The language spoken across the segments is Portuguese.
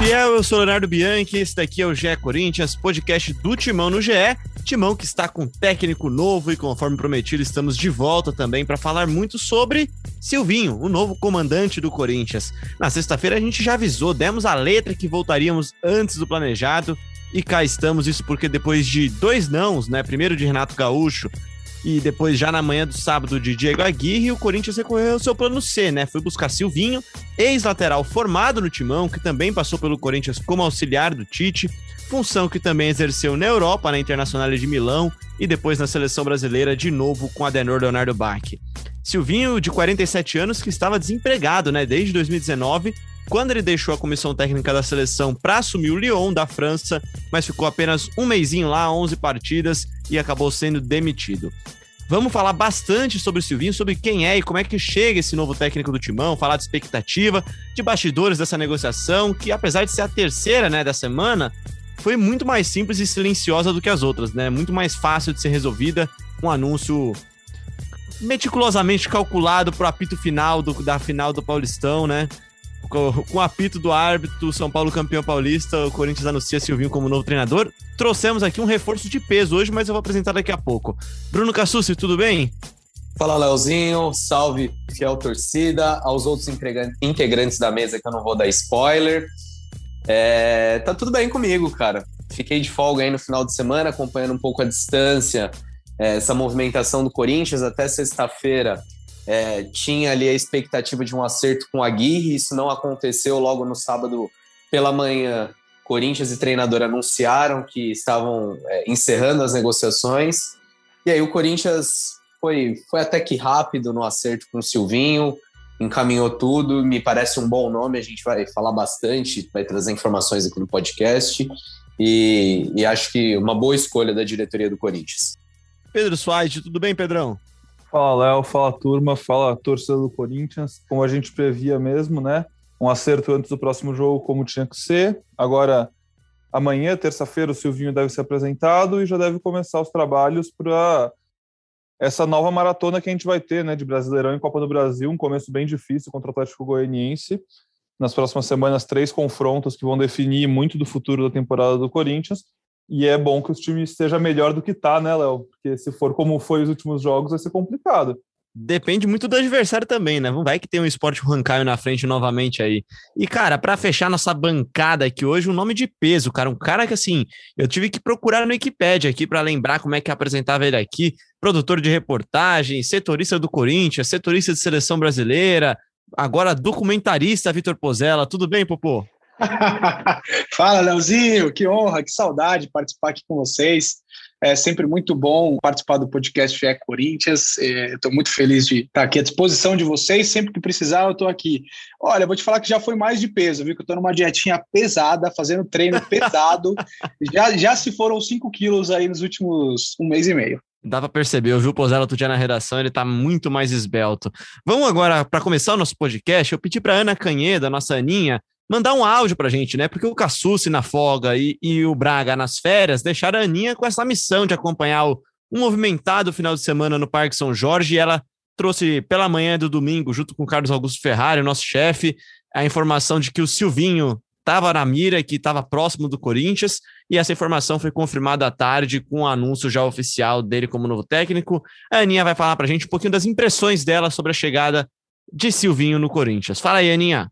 Fiel, eu sou Leonardo Bianchi, esse daqui é o GE Corinthians, podcast do Timão no GE. Timão que está com técnico novo e conforme prometido estamos de volta também para falar muito sobre Silvinho, o novo comandante do Corinthians. Na sexta-feira a gente já avisou, demos a letra que voltaríamos antes do planejado e cá estamos, isso porque depois de dois nãos, né, primeiro de Renato Gaúcho e depois, já na manhã do sábado, de Diego Aguirre, o Corinthians recorreu ao seu plano C, né? Foi buscar Silvinho, ex-lateral formado no Timão, que também passou pelo Corinthians como auxiliar do Tite, função que também exerceu na Europa, na Internacional de Milão e depois na seleção brasileira, de novo com Adenor Leonardo Bach. Silvinho, de 47 anos, que estava desempregado, né? Desde 2019, quando ele deixou a comissão técnica da seleção para assumir o Lyon da França, mas ficou apenas um mêsinho lá, 11 partidas e acabou sendo demitido. Vamos falar bastante sobre o Silvinho, sobre quem é e como é que chega esse novo técnico do Timão, falar de expectativa, de bastidores dessa negociação, que apesar de ser a terceira, né, da semana, foi muito mais simples e silenciosa do que as outras, né? Muito mais fácil de ser resolvida, um anúncio meticulosamente calculado pro apito final do, da final do Paulistão, né? Com, o apito do árbitro, São Paulo campeão paulista, o Corinthians anuncia Silvinho como novo treinador. Trouxemos aqui um reforço de peso hoje, mas eu vou apresentar daqui a pouco. Bruno Cassucci, tudo bem? Fala, Leozinho. Salve, fiel torcida. Aos outros integrantes da mesa que eu não vou dar spoiler. É, tá tudo bem comigo, cara. Fiquei de folga aí no final de semana, acompanhando um pouco a distância, é, essa movimentação do Corinthians até sexta-feira é, tinha ali a expectativa de um acerto com a Aguirre, isso não aconteceu logo no sábado pela manhã. Corinthians e treinador anunciaram que estavam é, encerrando as negociações, e aí o Corinthians foi, foi até que rápido no acerto com o Silvinho, encaminhou tudo, me parece um bom nome, a gente vai falar bastante, vai trazer informações aqui no podcast, e, e acho que uma boa escolha da diretoria do Corinthians. Pedro Soares, tudo bem, Pedrão? Fala, Léo, fala turma, fala torcida do Corinthians. Como a gente previa mesmo, né? Um acerto antes do próximo jogo, como tinha que ser. Agora, amanhã, terça-feira, o Silvinho deve ser apresentado e já deve começar os trabalhos para essa nova maratona que a gente vai ter, né? De Brasileirão e Copa do Brasil. Um começo bem difícil contra o Atlético Goianiense. Nas próximas semanas, três confrontos que vão definir muito do futuro da temporada do Corinthians. E é bom que o time esteja melhor do que tá, né, Léo? Porque se for como foi os últimos jogos, vai ser complicado. Depende muito do adversário também, né? Vai que tem um esporte Rancaio na frente novamente aí. E, cara, para fechar nossa bancada aqui hoje, um nome de peso, cara. Um cara que, assim, eu tive que procurar no Wikipedia aqui para lembrar como é que apresentava ele aqui. Produtor de reportagem, setorista do Corinthians, setorista de seleção brasileira, agora documentarista Vitor Pozella. Tudo bem, Popô? Fala, Leozinho, que honra, que saudade participar aqui com vocês. É sempre muito bom participar do podcast É Corinthians. Estou muito feliz de estar aqui à disposição de vocês. Sempre que precisar, eu estou aqui. Olha, vou te falar que já foi mais de peso, viu? Que eu estou numa dietinha pesada, fazendo treino pesado. já, já se foram 5 quilos aí nos últimos um mês e meio. Dá para perceber, eu vi o Pozella outro dia na redação, ele está muito mais esbelto. Vamos agora, para começar o nosso podcast, eu pedi para Ana Canheda, nossa Aninha, mandar um áudio pra gente, né? Porque o Cassucci na folga e, e o Braga nas férias deixaram a Aninha com essa missão de acompanhar o, movimentado final de semana no Parque São Jorge e ela trouxe pela manhã do domingo, junto com o Carlos Augusto Ferrari, nosso chefe, a informação de que o Silvinho estava na mira, que estava próximo do Corinthians, e essa informação foi confirmada à tarde com o um anúncio já oficial dele como novo técnico. A Aninha vai falar para a gente um pouquinho das impressões dela sobre a chegada de Silvinho no Corinthians. Fala aí, Aninha.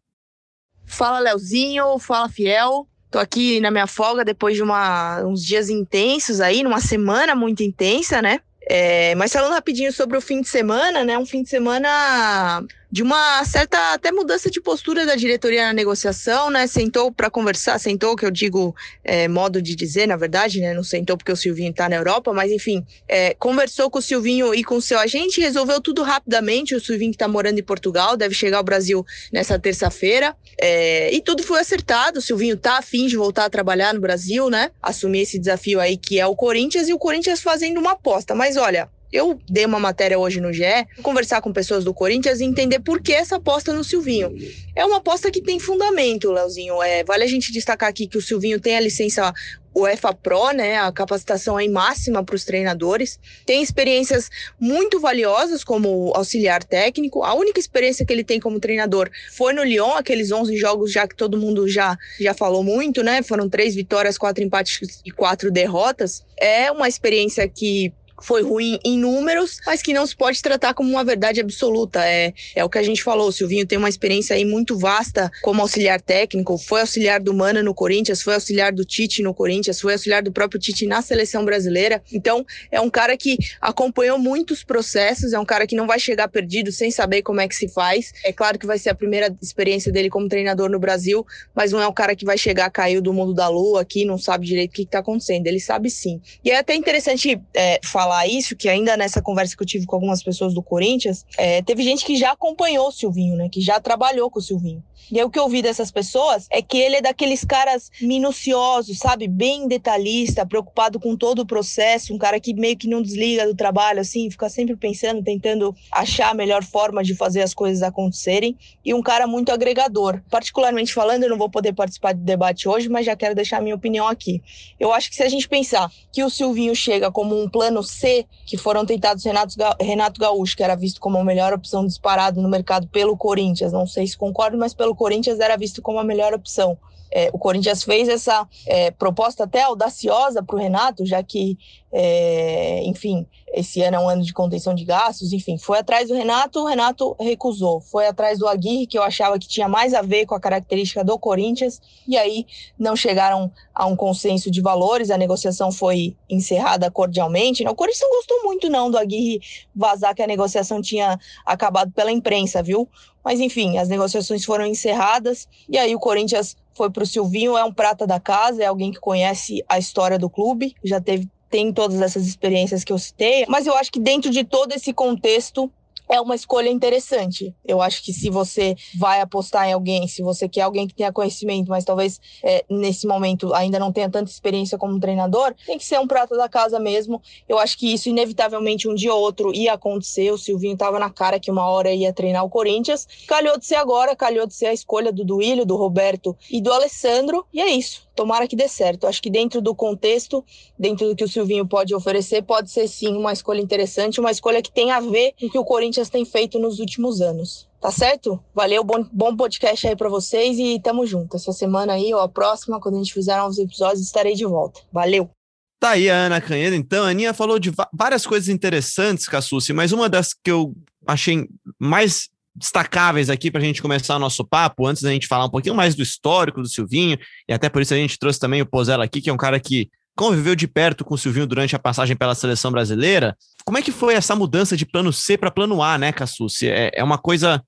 Fala, Leozinho. Fala, Fiel. Tô aqui na minha folga depois de uma, uns dias intensos aí, numa semana muito intensa, né? É, mas falando rapidinho sobre o fim de semana, né? Um fim de semana de uma certa até mudança de postura da diretoria na negociação, né? Sentou para conversar, sentou, que eu digo é, modo de dizer, na verdade, né? Não sentou porque o Silvinho está na Europa, mas enfim, é, conversou com o Silvinho e com o seu agente, resolveu tudo rapidamente. O Silvinho que está morando em Portugal, deve chegar ao Brasil nessa terça-feira, é, e tudo foi acertado. O Silvinho tá afim de voltar a trabalhar no Brasil, né? Assumir esse desafio aí que é o Corinthians e o Corinthians fazendo uma aposta. Mas olha, eu dei uma matéria hoje no GE, conversar com pessoas do Corinthians e entender por que essa aposta no Silvinho. É uma aposta que tem fundamento, Leozinho. É, vale a gente destacar aqui que o Silvinho tem a licença UEFA Pro, né, a capacitação aí máxima para os treinadores. Tem experiências muito valiosas como auxiliar técnico. A única experiência que ele tem como treinador foi no Lyon, aqueles 11 jogos já que todo mundo já, já falou muito, né? Foram três vitórias, quatro empates e quatro derrotas. É uma experiência que foi ruim em números, mas que não se pode tratar como uma verdade absoluta. É, é o que a gente falou. O Silvinho tem uma experiência aí muito vasta como auxiliar técnico, foi auxiliar do Mana no Corinthians, foi auxiliar do Tite no Corinthians, foi auxiliar do próprio Tite na seleção brasileira. Então, é um cara que acompanhou muitos processos, é um cara que não vai chegar perdido sem saber como é que se faz. É claro que vai ser a primeira experiência dele como treinador no Brasil, mas não é um cara que vai chegar, caiu do mundo da lua aqui, não sabe direito o que está acontecendo. Ele sabe sim. E é até interessante é, falar falar isso, que ainda nessa conversa que eu tive com algumas pessoas do Corinthians, é, teve gente que já acompanhou o Silvinho, né? Que já trabalhou com o Silvinho. E aí o que eu ouvi dessas pessoas é que ele é daqueles caras minuciosos, sabe? Bem detalhista, preocupado com todo o processo, um cara que meio que não desliga do trabalho, assim, fica sempre pensando, tentando achar a melhor forma de fazer as coisas acontecerem. E um cara muito agregador. Particularmente falando, eu não vou poder participar do debate hoje, mas já quero deixar minha opinião aqui. Eu acho que se a gente pensar que o Silvinho chega como um plano C, que foram tentados Renato, Renato Gaúcho, que era visto como a melhor opção disparado no mercado pelo Corinthians, não sei se concordo, mas pelo Corinthians era visto como a melhor opção. É, o Corinthians fez essa é, proposta até audaciosa para o Renato, já que, é, enfim, esse ano é um ano de contenção de gastos, enfim, foi atrás do Renato, o Renato recusou. Foi atrás do Aguirre, que eu achava que tinha mais a ver com a característica do Corinthians, e aí não chegaram a um consenso de valores, a negociação foi encerrada cordialmente. O Corinthians não gostou muito, não, do Aguirre vazar que a negociação tinha acabado pela imprensa, viu? Mas enfim, as negociações foram encerradas e aí o Corinthians foi para o Silvinho, é um prata da casa, é alguém que conhece a história do clube, já teve tem todas essas experiências que eu citei, mas eu acho que dentro de todo esse contexto é uma escolha interessante. Eu acho que se você vai apostar em alguém, se você quer alguém que tenha conhecimento, mas talvez é, nesse momento ainda não tenha tanta experiência como treinador, tem que ser um prato da casa mesmo. Eu acho que isso inevitavelmente um dia ou outro ia acontecer. O Silvinho estava na cara que uma hora ia treinar o Corinthians. Calhou de ser agora, calhou de ser a escolha do Duílio, do Roberto e do Alessandro. E é isso tomara que dê certo. Acho que dentro do contexto, dentro do que o Silvinho pode oferecer, pode ser sim uma escolha interessante, uma escolha que tem a ver com o que o Corinthians tem feito nos últimos anos. Tá certo? Valeu, bom, bom podcast aí para vocês e tamo junto. Essa semana aí ou a próxima, quando a gente fizer novos episódios, estarei de volta. Valeu! Tá aí a Ana Canheda, então. A Aninha falou de várias coisas interessantes, Cassucci, mas uma das que eu achei mais destacáveis aqui para a gente começar o nosso papo, antes da gente falar um pouquinho mais do histórico do Silvinho, e até por isso a gente trouxe também o Pozella aqui, que é um cara que conviveu de perto com o Silvinho durante a passagem pela seleção brasileira. Como é que foi essa mudança de plano C para plano A, né, Cassucci? É, é uma coisa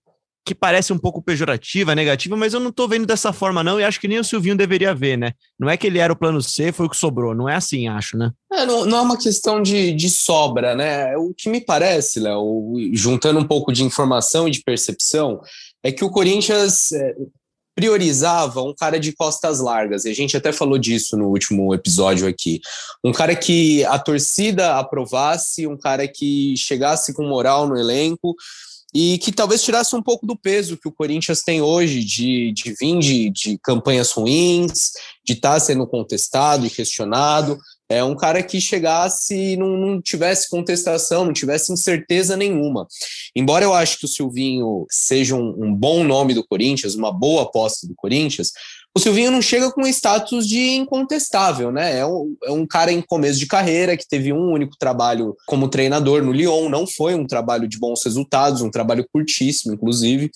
que parece um pouco pejorativa, negativa, mas eu não tô vendo dessa forma, não, e acho que nem o Silvinho deveria ver, né? Não é que ele era o plano C, foi o que sobrou, não é assim, acho, né? É, não, não, é uma questão de, de sobra, né? O que me parece, Léo, juntando um pouco de informação e de percepção, é que o Corinthians é, priorizava um cara de costas largas, e a gente até falou disso no último episódio aqui. Um cara que a torcida aprovasse, um cara que chegasse com moral no elenco e que talvez tirasse um pouco do peso que o Corinthians tem hoje de, de vir de, de campanhas ruins, de estar tá sendo contestado e questionado. É um cara que chegasse e não, não tivesse contestação, não tivesse incerteza nenhuma. Embora eu acho que o Silvinho seja um, um bom nome do Corinthians, uma boa aposta do Corinthians, o Silvinho não chega com status de incontestável, né? É um, é um cara em começo de carreira que teve um único trabalho como treinador no Lyon, não foi um trabalho de bons resultados, um trabalho curtíssimo, inclusive.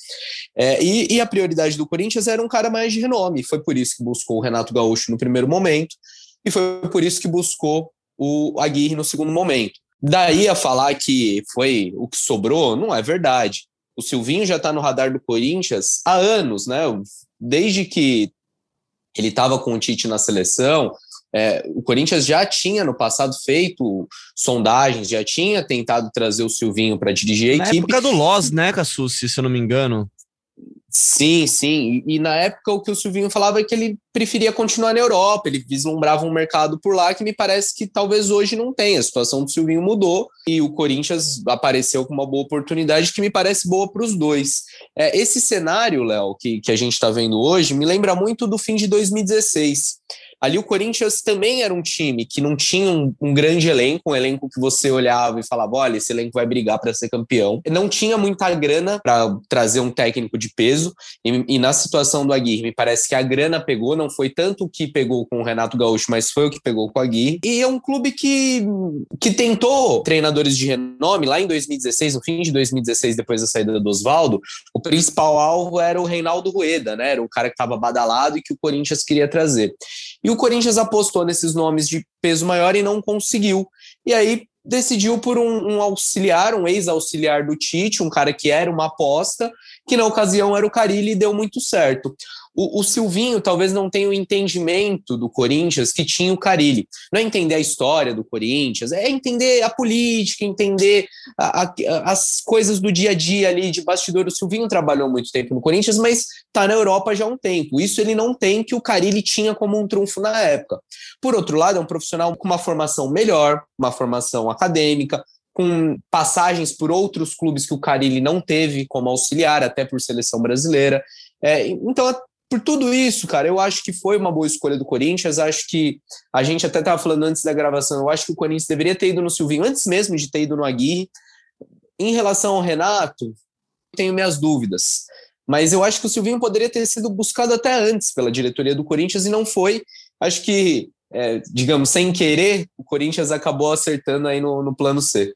É, e, e a prioridade do Corinthians era um cara mais de renome, foi por isso que buscou o Renato Gaúcho no primeiro momento, e foi por isso que buscou o Aguirre no segundo momento. Daí a falar que foi o que sobrou, não é verdade. o Silvinho já está no radar do Corinthians há anos, né? Desde que ele estava com o Tite na seleção, é, o Corinthians já tinha no passado feito sondagens, já tinha tentado trazer o Silvinho para dirigir a na equipe. Na época do Loz, né, Cassucci, se eu não me engano. Sim, sim. E, e, na época o que o Silvinho falava é que ele preferia continuar na Europa, ele vislumbrava um mercado por lá que me parece que talvez hoje não tenha. A situação do Silvinho mudou e o Corinthians apareceu com uma boa oportunidade que me parece boa para os dois. É, esse cenário, Léo, que, que a gente está vendo hoje, me lembra muito do fim de 2016. Ali o Corinthians também era um time que não tinha um, um, grande elenco, um elenco que você olhava e falava: olha, esse elenco vai brigar para ser campeão. Não tinha muita grana para trazer um técnico de peso, e, e, na situação do Aguirre, me parece que a grana pegou, não foi tanto o que pegou com o Renato Gaúcho, mas foi o que pegou com o Aguirre. E é um clube que, que tentou treinadores de renome lá em 2016, no fim de 2016, depois da saída do Oswaldo. O principal alvo era o Reinaldo Rueda, né? Era o cara que estava badalado e que o Corinthians queria trazer. E o Corinthians apostou nesses nomes de peso maior e não conseguiu. E aí decidiu por um, um auxiliar, um ex-auxiliar do Tite, um cara que era uma aposta, que na ocasião era o Carilli e deu muito certo. O, o, Silvinho talvez não tenha o entendimento do Corinthians que tinha o Carilli. Não é entender a história do Corinthians, é entender a política, entender a, a, as coisas do dia a dia ali de bastidor. O Silvinho trabalhou muito tempo no Corinthians, mas está na Europa já há um tempo. Isso ele não tem que o Carilli tinha como um trunfo na época. Por outro lado, é um profissional com uma formação melhor, uma formação acadêmica, com passagens por outros clubes que o Carilli não teve como auxiliar, até por seleção brasileira. É, então, por tudo isso, cara, eu acho que foi uma boa escolha do Corinthians. Acho que a gente até estava falando antes da gravação. Eu acho que o Corinthians deveria ter ido no Silvinho antes mesmo de ter ido no Aguirre. Em relação ao Renato, tenho minhas dúvidas. Mas eu acho que o Silvinho poderia ter sido buscado até antes pela diretoria do Corinthians e não foi. Acho que, é, digamos, sem querer, o Corinthians acabou acertando aí no, no plano C.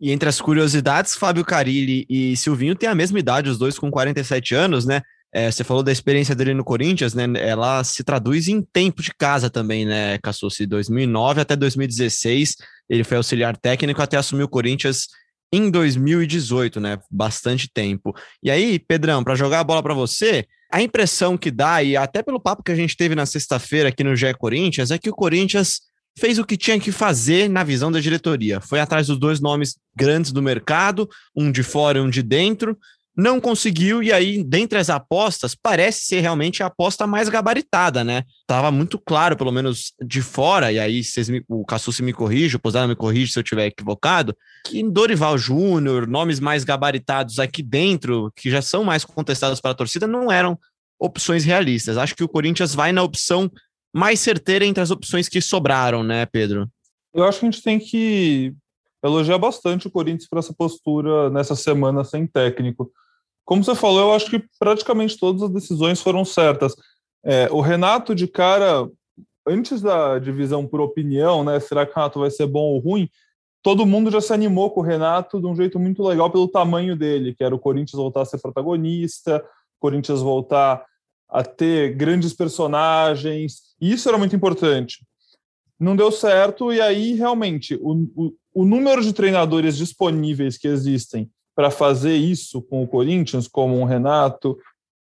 E entre as curiosidades, Fábio Carilli e Silvinho têm a mesma idade, os dois com 47 anos, né? É, você falou da experiência dele no Corinthians, né? Ela se traduz em tempo de casa também, né, Cassucci? 2009 até 2016, ele foi auxiliar técnico até assumir o Corinthians em 2018, né? Bastante tempo. E aí, Pedrão, para jogar a bola para você, a impressão que dá, e até pelo papo que a gente teve na sexta-feira aqui no GE Corinthians, é que o Corinthians fez o que tinha que fazer na visão da diretoria. Foi atrás dos dois nomes grandes do mercado, um de fora e um de dentro, não conseguiu, e aí, dentre as apostas, parece ser realmente a aposta mais gabaritada, né? Tava muito claro, pelo menos de fora, e aí vocês me, o Cassucci me corrige, o Posada me corrige se eu estiver equivocado, que Dorival Júnior, nomes mais gabaritados aqui dentro, que já são mais contestados para a torcida, não eram opções realistas. Acho que o Corinthians vai na opção mais certeira entre as opções que sobraram, né, Pedro? Eu acho que a gente tem que elogiar bastante o Corinthians para essa postura nessa semana sem técnico como você falou, eu acho que praticamente todas as decisões foram certas. É, o Renato, de cara, antes da divisão por opinião, né? Será que o Renato vai ser bom ou ruim? Todo mundo já se animou com o Renato de um jeito muito legal pelo tamanho dele, que era o Corinthians voltar a ser protagonista, o Corinthians voltar a ter grandes personagens. E isso era muito importante. Não deu certo, e aí realmente o, o, o número de treinadores disponíveis que existem para fazer isso com o Corinthians, como um Renato,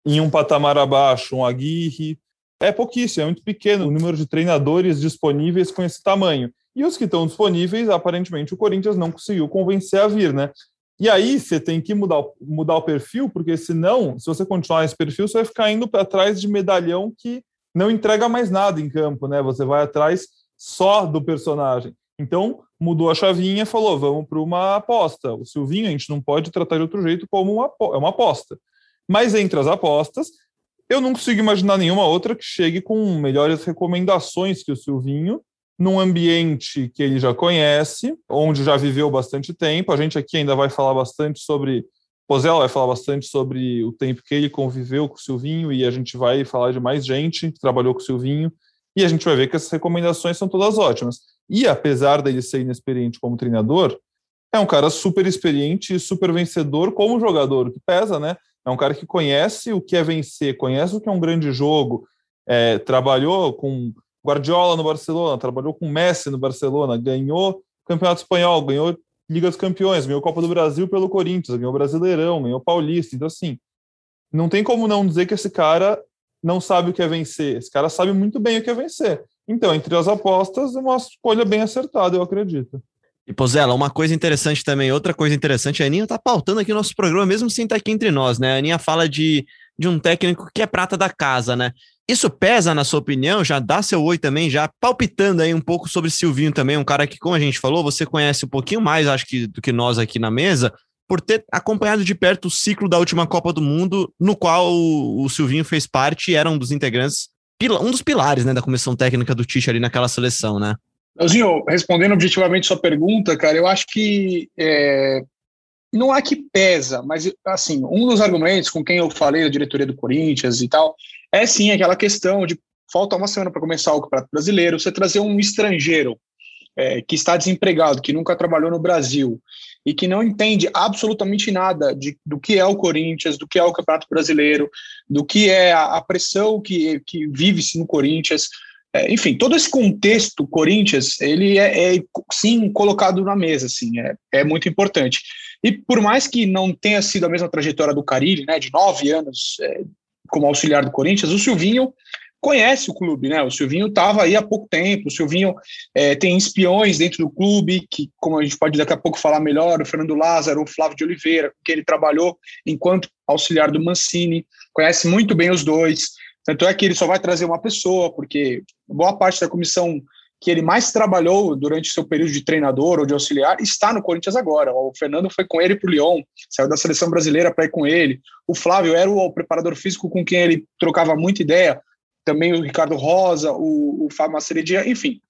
em um patamar abaixo, um Aguirre. É pouquíssimo, é muito pequeno o número de treinadores disponíveis com esse tamanho. E os que estão disponíveis, aparentemente, o Corinthians não conseguiu convencer a vir, né? E aí você tem que mudar, mudar o perfil, porque senão, se você continuar esse perfil, você vai ficar indo para trás de medalhão que não entrega mais nada em campo, né? Você vai atrás só do personagem. Então, mudou a chavinha falou: vamos para uma aposta. O Silvinho a gente não pode tratar de outro jeito como uma, é uma aposta. Mas entre as apostas, eu não consigo imaginar nenhuma outra que chegue com melhores recomendações que o Silvinho, num ambiente que ele já conhece, onde já viveu bastante tempo. A gente aqui ainda vai falar bastante sobre. Pozella vai falar bastante sobre o tempo que ele conviveu com o Silvinho, e a gente vai falar de mais gente que trabalhou com o Silvinho, e a gente vai ver que essas recomendações são todas ótimas. E apesar dele ser inexperiente como treinador, é um cara super experiente e super vencedor como jogador, que pesa, né? É um cara que conhece o que é vencer, conhece o que é um grande jogo, é, trabalhou com Guardiola no Barcelona, trabalhou com Messi no Barcelona, ganhou Campeonato Espanhol, ganhou Liga dos Campeões, ganhou Copa do Brasil pelo Corinthians, ganhou Brasileirão, ganhou Paulista. Então, assim, não tem como não dizer que esse cara não sabe o que é vencer. Esse cara sabe muito bem o que é vencer. Então, entre as apostas, uma escolha bem acertada, eu acredito. E, Pozela, uma coisa interessante também, outra coisa interessante, a Aninha tá pautando aqui o nosso programa, mesmo sem estar aqui entre nós, né? A Aninha fala de, de um técnico que é prata da casa, né? Isso pesa, na sua opinião? Já dá seu oi também, já palpitando aí um pouco sobre Silvinho também, um cara que, como a gente falou, você conhece um pouquinho mais, acho que, do que nós aqui na mesa, por ter acompanhado de perto o ciclo da última Copa do Mundo, no qual o, o Silvinho fez parte e era um dos integrantes, um dos pilares né, da comissão técnica do Tite ali naquela seleção, né? Leozinho, respondendo objetivamente sua pergunta, cara, eu acho que é, não há que pesa, mas assim, um dos argumentos com quem eu falei da diretoria do Corinthians e tal, é sim aquela questão de falta uma semana para começar o Campeonato Brasileiro, você trazer um estrangeiro é, que está desempregado, que nunca trabalhou no Brasil e que não entende absolutamente nada de, do que é o Corinthians, do que é o Campeonato Brasileiro, do que é a, a pressão que, que vive-se no Corinthians, é, enfim, todo esse contexto Corinthians, ele é, é, sim colocado na mesa, assim, é, é muito importante. E por mais que não tenha sido a mesma trajetória do Carilli, né, de nove anos é, como auxiliar do Corinthians, o Silvinho conhece o clube, né? O Silvinho estava aí há pouco tempo, o Silvinho é, tem espiões dentro do clube, que, como a gente pode daqui a pouco falar melhor, o Fernando Lázaro, o Flávio de Oliveira, que ele trabalhou enquanto auxiliar do Mancini, conhece muito bem os dois. Tanto é que ele só vai trazer uma pessoa, porque boa parte da comissão que ele mais trabalhou durante seu período de treinador ou de auxiliar está no Corinthians agora. O Fernando foi com ele para o Lyon, saiu da seleção brasileira para ir com ele. O Flávio era o preparador físico com quem ele trocava muita ideia. Também o Ricardo Rosa, o, o Fábio Maceredia, enfim.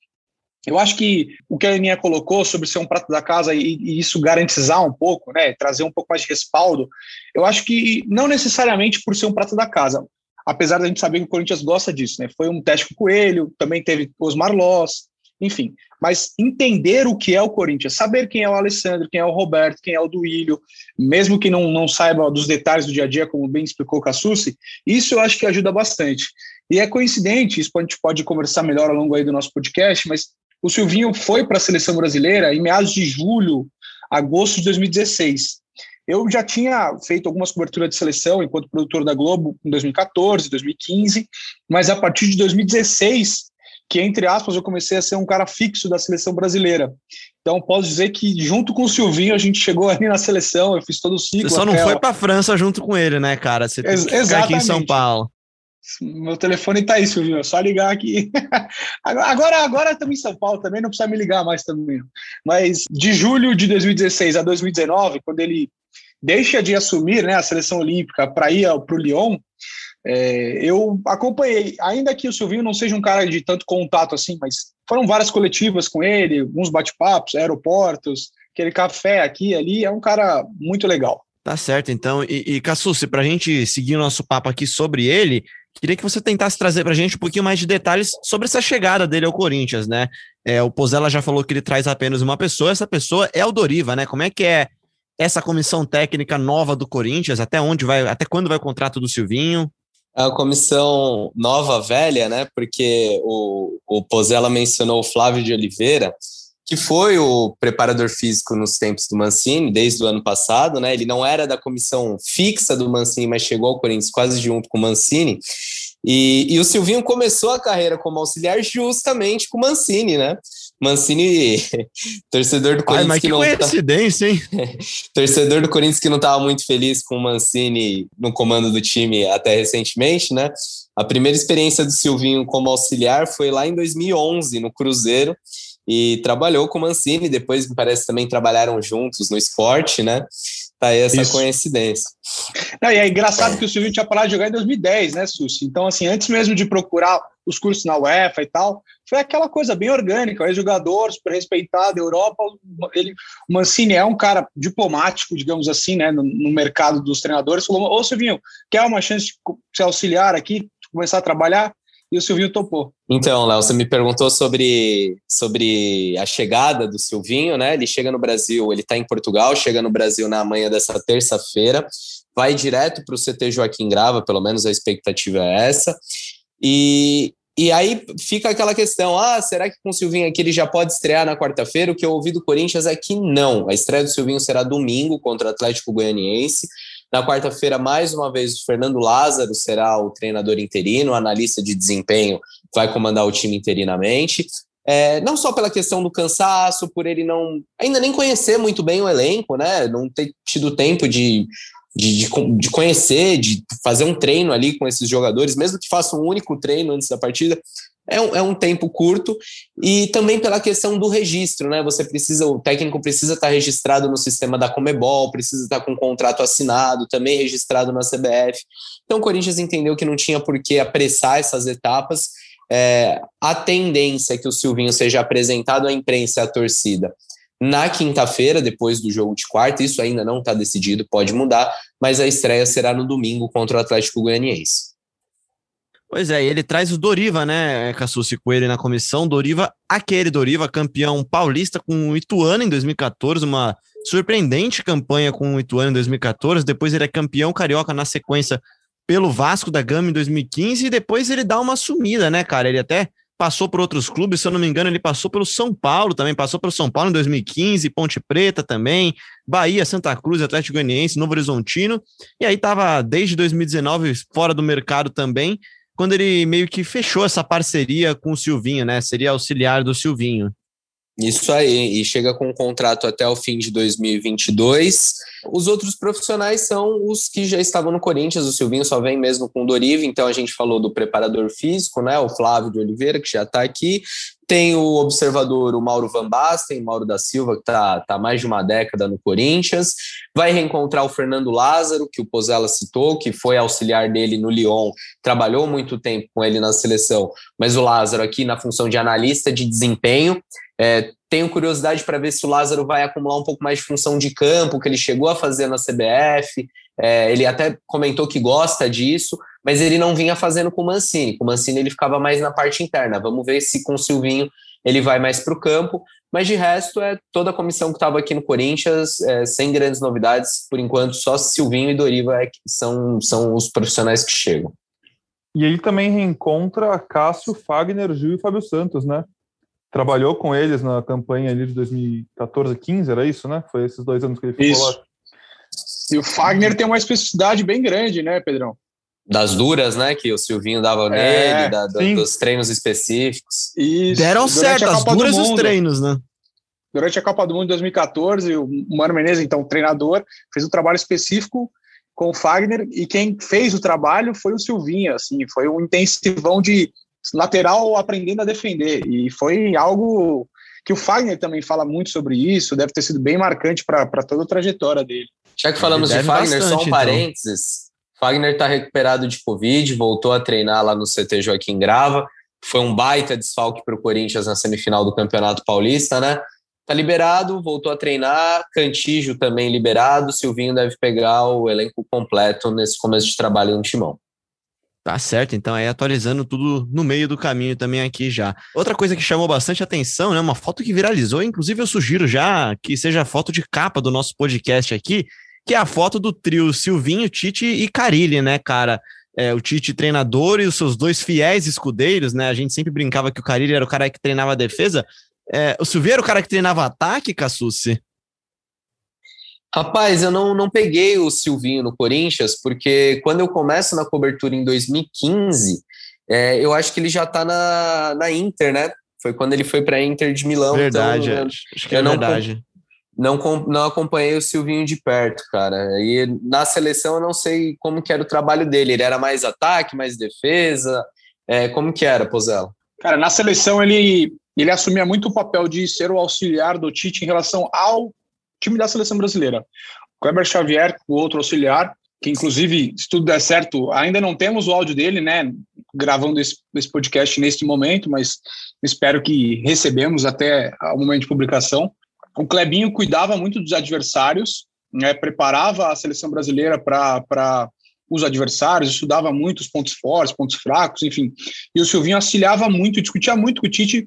Eu acho que o que a Aninha colocou sobre ser um prato da casa e, e, isso garantizar um pouco, né, trazer um pouco mais de respaldo, eu acho que não necessariamente por ser um prato da casa, apesar da gente saber que o Corinthians gosta disso, né? Foi um teste com o Coelho, também teve Osmar Loss, enfim. Mas entender o que é o Corinthians, saber quem é o Alessandro, quem é o Roberto, quem é o Duílio, mesmo que não, não saiba dos detalhes do dia a dia, como bem explicou o Cassucci, isso eu acho que ajuda bastante. E é coincidente, isso a gente pode conversar melhor ao longo aí do nosso podcast, mas o Silvinho foi para a seleção brasileira em meados de julho, agosto de 2016. Eu já tinha feito algumas coberturas de seleção enquanto produtor da Globo em 2014, 2015, mas a partir de 2016, que entre aspas eu comecei a ser um cara fixo da seleção brasileira. Então posso dizer que junto com o Silvinho a gente chegou ali na seleção, eu fiz todo o ciclo. Você só não foi para a França junto com ele, né, cara? Você tem que ficar aqui em São Paulo. Meu telefone tá aí, Silvinho. É só ligar aqui. agora, agora estamos em São Paulo também, não precisa me ligar mais também. Mas de julho de 2016 a 2019, quando ele deixa de assumir né, a seleção olímpica para ir para o Lyon, é, eu acompanhei, ainda que o Silvinho não seja um cara de tanto contato assim, mas foram várias coletivas com ele, alguns bate-papos, aeroportos, aquele café aqui ali, é um cara muito legal. Tá certo, então. E, e Cassucci, para a gente seguir o nosso papo aqui sobre ele, queria que você tentasse trazer para a gente um pouquinho mais de detalhes sobre essa chegada dele ao Corinthians, né? É, o Pozella já falou que ele traz apenas uma pessoa, essa pessoa é o Doriva, né? Como é que é essa comissão técnica nova do Corinthians? Até onde vai, até quando vai o contrato do Silvinho? É a comissão nova, velha, né? Porque o, o Pozella mencionou o Flávio de Oliveira, que foi o preparador físico nos tempos do Mancini, desde o ano passado, né? Ele não era da comissão fixa do Mancini, mas chegou ao Corinthians quase junto com o Mancini. E, e o Silvinho começou a carreira como auxiliar justamente com o Mancini, né? Mancini, torcedor do Corinthians. Ai, mas que, que não tá coincidência, hein? torcedor do Corinthians que não estava muito feliz com o Mancini no comando do time até recentemente, né? A primeira experiência do Silvinho como auxiliar foi lá em 2011, no Cruzeiro, e trabalhou com o Mancini. Depois, me parece, também trabalharam juntos no esporte, né? Tá aí essa Isso. coincidência. Não, e é engraçado que o Silvinho tinha parado de jogar em 2010, né, Susi? Então, assim, antes mesmo de procurar os cursos na UEFA e tal, foi aquela coisa bem orgânica, o jogador super respeitado, Europa, ele, o Mancini é um cara diplomático, digamos assim, né, no, no mercado dos treinadores, falou, ô Silvinho, quer uma chance de se auxiliar aqui, começar a trabalhar? E o Silvinho topou. Então, Léo, você me perguntou sobre, sobre a chegada do Silvinho, né? Ele chega no Brasil, ele está em Portugal, chega no Brasil na manhã dessa terça-feira, vai direto para o CT Joaquim Grava, pelo menos a expectativa é essa. E E aí fica aquela questão: ah, será que com o Silvinho aqui ele já pode estrear na quarta-feira? O que eu ouvi do Corinthians é que não. A estreia do Silvinho será domingo contra o Atlético Goianiense. Na quarta-feira, mais uma vez, o Fernando Lázaro será o treinador interino, analista de desempenho vai comandar o time interinamente. É, não só pela questão do cansaço, por ele não ainda nem conhecer muito bem o elenco, né? Não ter tido tempo de, de, de, de, conhecer, de fazer um treino ali com esses jogadores, mesmo que faça um único treino antes da partida, é um, é um tempo curto, e também pela questão do registro, né? Você precisa, o técnico precisa estar registrado no sistema da Comebol, precisa estar com um contrato assinado, também registrado na CBF. Então o Corinthians entendeu que não tinha por que apressar essas etapas. É, a tendência é que o Silvinho seja apresentado à imprensa e à torcida na quinta-feira, depois do jogo de quarta. Isso ainda não está decidido, pode mudar, mas a estreia será no domingo contra o Atlético Goianiense. Pois é, ele traz o Doriva, né, Cassucci, com ele na comissão. Doriva, aquele Doriva, campeão paulista com o Ituano em 2014, uma surpreendente campanha com o Ituano em 2014. Depois ele é campeão carioca na sequência pelo Vasco da Gama em 2015 e depois ele dá uma sumida, né, cara? Ele até passou por outros clubes, se eu não me engano, ele passou pelo São Paulo também, passou pelo São Paulo em 2015, Ponte Preta também, Bahia, Santa Cruz, Atlético Goianiense, Novo Horizontino, e aí estava desde 2019 fora do mercado também, quando ele meio que fechou essa parceria com o Silvinho, né? Seria auxiliar do Silvinho. Isso aí, e chega com um contrato até o fim de 2022. Os outros profissionais são os que já estavam no Corinthians, o Silvinho só vem mesmo com o Doriva, então a gente falou do preparador físico, né, o Flávio de Oliveira, que já está aqui. Tem o observador, o Mauro Van Basten, Mauro da Silva, que está tá mais de uma década no Corinthians. Vai reencontrar o Fernando Lázaro, que o Pozella citou, que foi auxiliar dele no Lyon, trabalhou muito tempo com ele na seleção, mas o Lázaro aqui na função de analista de desempenho. É, tenho curiosidade para ver se o Lázaro vai acumular um pouco mais de função de campo, que ele chegou a fazer na CBF. É, ele até comentou que gosta disso, mas ele não vinha fazendo com o Mancini. Com o Mancini ele ficava mais na parte interna. Vamos ver se com o Silvinho ele vai mais para o campo. Mas de resto, é toda a comissão que estava aqui no Corinthians, é, sem grandes novidades. Por enquanto, só Silvinho e Doriva é são, são os profissionais que chegam. E ele também reencontra Cássio, Fagner, Gil e Fábio Santos, né? Trabalhou com eles na campanha ali de 2014, 15, era isso, né? Foi esses dois anos que ele ficou isso. lá. E o Fagner tem uma especificidade bem grande, né, Pedrão? Das duras, né? Que o Silvinho dava é, nele, da, dos treinos específicos. Isso. Deram certo, as duras os treinos, né? Durante a Copa do Mundo de 2014, o Mano Menezes, então treinador, fez um trabalho específico com o Fagner e quem fez o trabalho foi o Silvinho, assim, foi um intensivão de lateral aprendendo a defender. E foi algo que o Fagner também fala muito sobre isso, deve ter sido bem marcante para toda a trajetória dele. Já que falamos de Fagner, bastante, só um então. parênteses. Então. Fagner está recuperado de Covid, voltou a treinar lá no CT Joaquim Grava. Foi um baita desfalque para o Corinthians na semifinal do Campeonato Paulista, né? Tá liberado, voltou a treinar. Cantijo também liberado. Silvinho deve pegar o elenco completo nesse começo de trabalho no Timão. Tá certo, então aí atualizando tudo no meio do caminho também aqui já. Outra coisa que chamou bastante atenção, né? Uma foto que viralizou, inclusive eu sugiro já que seja a foto de capa do nosso podcast aqui, que é a foto do trio Silvinho, Tite e Carilli, né, cara? É, o Tite treinador e os seus dois fiéis escudeiros, né? A gente sempre brincava que o Carilli era o cara que treinava a defesa. É, o Silvinho era o cara que treinava ataque, Cassucci? Rapaz, eu não, não peguei o Silvinho no Corinthians, porque quando eu começo na cobertura em 2015, é, eu acho que ele já está na, na Inter, né? Foi quando ele foi para a Inter de Milão. Verdade, então, acho, acho que é não, verdade. Não, não acompanhei o Silvinho de perto, cara. E na seleção eu não sei como que era o trabalho dele. Ele era mais ataque, mais defesa? É, como que era, Pozella? Cara, na seleção ele, ele assumia muito o papel de ser o auxiliar do Tite em relação ao time da seleção brasileira. Kleber Xavier, o outro auxiliar, que inclusive, se tudo der certo, ainda não temos o áudio dele, né? Gravando esse, esse podcast neste momento, mas espero que recebemos até o momento de publicação. O Klebinho cuidava muito dos adversários, né, preparava a seleção brasileira para os adversários, estudava muito os pontos fortes, pontos fracos, enfim. E o Silvinho auxiliava muito, discutia muito com o Tite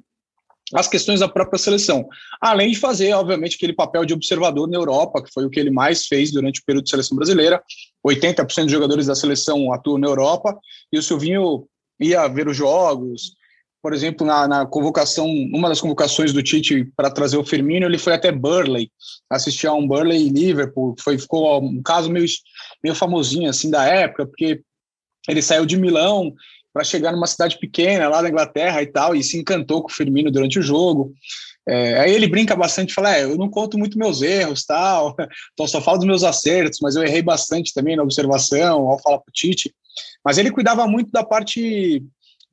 as questões da própria seleção. Além de fazer, obviamente, aquele papel de observador na Europa, que foi o que ele mais fez durante o período de seleção brasileira. 80% dos jogadores da seleção atuam na Europa, e o Silvinho ia ver os jogos. Por exemplo, na, na convocação, uma das convocações do Tite para trazer o Firmino, ele foi até Burley, assistir a um Burley Liverpool. Foi, ficou um caso meio, meio famosinho assim da época, porque ele saiu de Milão para chegar numa cidade pequena lá na Inglaterra e tal, e se encantou com o Firmino durante o jogo. É, aí ele brinca bastante, fala, é, eu não conto muito meus erros, tal, então só falo dos meus acertos, mas eu errei bastante também na observação, ao falar para o Tite. Mas ele cuidava muito da parte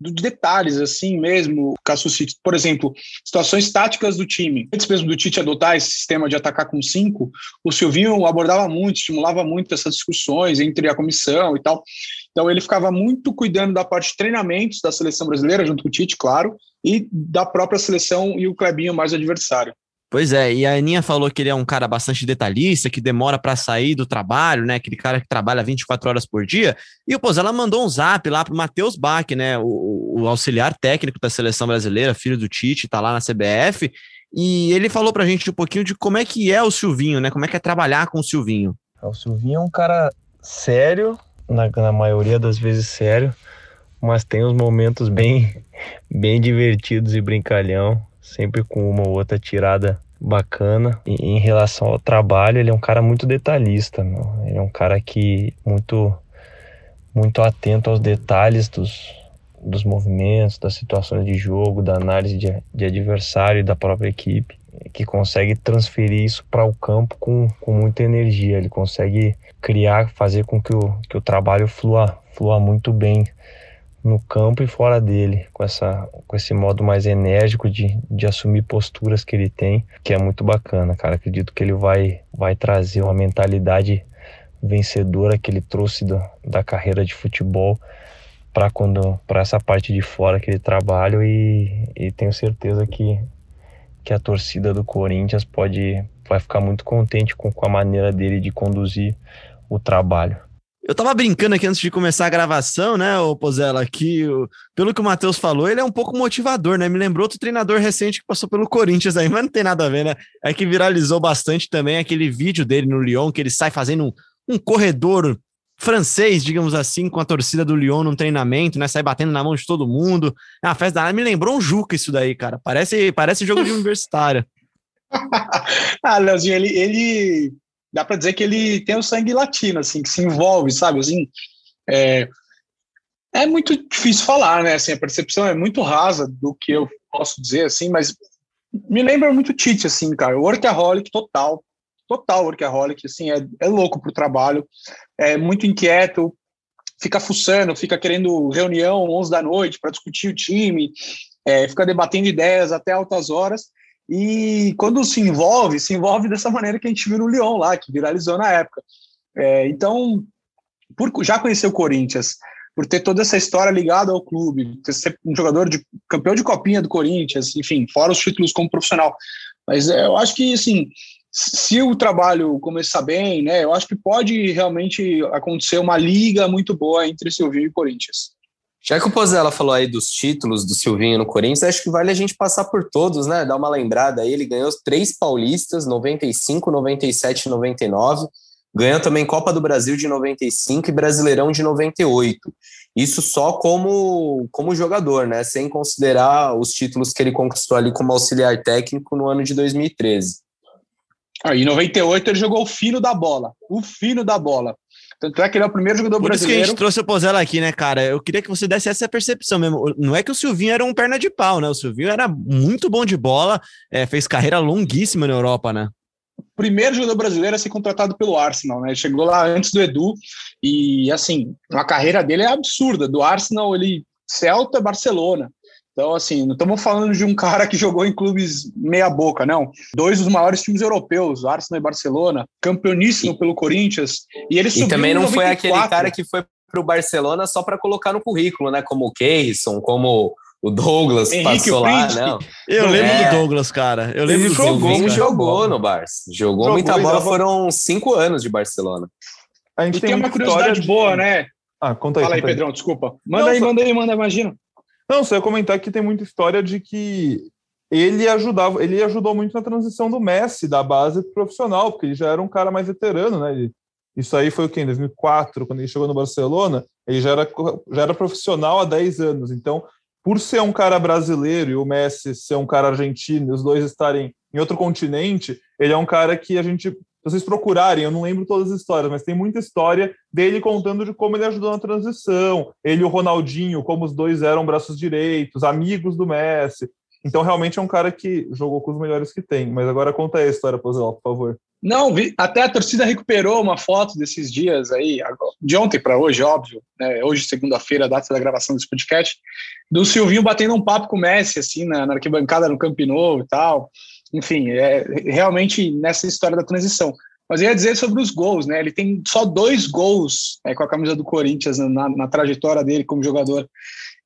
dos detalhes, assim mesmo, City. Por exemplo, situações táticas do time. Antes mesmo do Tite adotar esse sistema de atacar com cinco, o Silvinho abordava muito, estimulava muito essas discussões entre a comissão e tal. Então ele ficava muito cuidando da parte de treinamentos da seleção brasileira, junto com o Tite, claro, e da própria seleção e o Clebinho mais adversário. Pois é, e a Aninha falou que ele é um cara bastante detalhista, que demora para sair do trabalho, né? Aquele cara que trabalha 24 horas por dia. E o Pozella mandou um zap lá pro Matheus Bach, né? O, o, auxiliar técnico da seleção brasileira, filho do Tite, tá lá na CBF. E ele falou pra gente um pouquinho de como é que é o Silvinho, né? Como é que é trabalhar com o Silvinho. O Silvinho é um cara sério, na, na maioria das vezes sério, mas tem uns momentos bem, bem divertidos e brincalhão sempre com uma ou outra tirada bacana. E em relação ao trabalho, ele é um cara muito detalhista, meu. ele é um cara que muito muito atento aos detalhes dos, dos movimentos, das situações de jogo, da análise de, de adversário e da própria equipe, que consegue transferir isso para o campo com, com muita energia. Ele consegue criar, fazer com que o, que o trabalho flua, flua muito bem no campo e fora dele, com, essa, com esse modo mais enérgico de, de assumir posturas que ele tem, que é muito bacana, cara. Acredito que ele vai, vai trazer uma mentalidade vencedora que ele trouxe do, da carreira de futebol para quando para essa parte de fora que ele trabalha e, e tenho certeza que, que a torcida do Corinthians pode vai ficar muito contente com, com a maneira dele de conduzir o trabalho. Eu tava brincando aqui antes de começar a gravação, né, o Pozella, que pelo que o Matheus falou, ele é um pouco motivador, né? Me lembrou outro treinador recente que passou pelo Corinthians aí, mas não tem nada a ver, né? É que viralizou bastante também aquele vídeo dele no Lyon, que ele sai fazendo um, um corredor francês, digamos assim, com a torcida do Lyon num treinamento, né? Sai batendo na mão de todo mundo. É uma festa da Me lembrou um Juca isso daí, cara. Parece, parece jogo de universitário. ah, Leozinho, ele, ele dá para dizer que ele tem o sangue latino, assim, que se envolve, sabe? Assim, é, é muito difícil falar, né? Assim, a percepção é muito rasa do que eu posso dizer, assim, mas me lembra muito Tite, assim, cara. Workaholic total, total workaholic, assim, é, é louco pro trabalho, é muito inquieto, fica fuçando, fica querendo reunião 11 da noite para discutir o time, é, fica debatendo ideias até altas horas. E quando se envolve, se envolve dessa maneira que a gente viu no Lyon lá, que viralizou na época. É, então, por já conhecer o Corinthians, por ter toda essa história ligada ao clube, ter ser um jogador de campeão de copinha do Corinthians, enfim, fora os títulos como profissional. Mas é, eu acho que, assim, se o trabalho começar bem, né, eu acho que pode realmente acontecer uma liga muito boa entre Silvinho e Corinthians. Já que o Pozella falou aí dos títulos do Silvinho no Corinthians, acho que vale a gente passar por todos, né? Dar uma lembrada aí. Ele ganhou três paulistas, 95, 97 e 99. Ganhou também Copa do Brasil de 95 e Brasileirão de 98. Isso só como, como jogador, né? Sem considerar os títulos que ele conquistou ali como auxiliar técnico no ano de 2013. Ah, em 98 ele jogou o fino da bola. O fino da bola. Tanto é que ele é o primeiro jogador Por brasileiro. Por isso que a gente trouxe o Pozella aqui, né, cara? Eu queria que você desse essa percepção mesmo. Não é que o Silvinho era um perna de pau, né? O Silvinho era muito bom de bola, é, fez carreira longuíssima na Europa, né? Primeiro jogador brasileiro a ser contratado pelo Arsenal, né? Chegou lá antes do Edu e, assim, a carreira dele é absurda. Do Arsenal, ele Celta, Barcelona. Então, assim, não estamos falando de um cara que jogou em clubes meia-boca, não. Dois dos maiores times europeus, Arsenal e Barcelona, campeoníssimo e, pelo Corinthians. E ele subiu E também não foi aquele cara que foi para o Barcelona só para colocar no currículo, né? Como o Keyson, como o Douglas Henrique, passou lá, não. Eu lembro é. do Douglas, cara. Eu lembro ele do jogou, Douglas, jogou no Barça. Jogou, jogou muita bola, foram cinco anos de Barcelona. A gente e tem, tem uma curiosidade de... boa, né? Ah, conta aí. Fala aí, Pedrão, desculpa. Manda não, aí, só... manda aí, manda, imagina. Não, só ia comentar que tem muita história de que ele ajudava, ele ajudou muito na transição do Messi da base pro profissional, porque ele já era um cara mais veterano, né? Ele Isso aí foi o quê? Em 2004, quando ele chegou no Barcelona, ele já era, já era profissional há 10 anos. Então, por ser um cara brasileiro e o Messi ser um cara argentino os dois estarem em outro continente, ele é um cara que a gente, se vocês procurarem, eu não lembro todas as histórias, mas tem muita história dele contando de como ele ajudou na transição, ele e o Ronaldinho, como os dois eram braços direitos, amigos do Messi. Então, realmente é um cara que jogou com os melhores que tem. Mas agora conta aí a história, Pozela, por favor. Não, vi, até a torcida recuperou uma foto desses dias aí, de ontem para hoje, óbvio, né, hoje, segunda-feira, data da gravação desse podcast, do Silvinho batendo um papo com o Messi, assim, na, na arquibancada no Camp Nou e tal. Enfim, é realmente nessa história da transição. Mas eu ia dizer sobre os gols, né? Ele tem só dois gols é, com a camisa do Corinthians na, na, trajetória dele como jogador.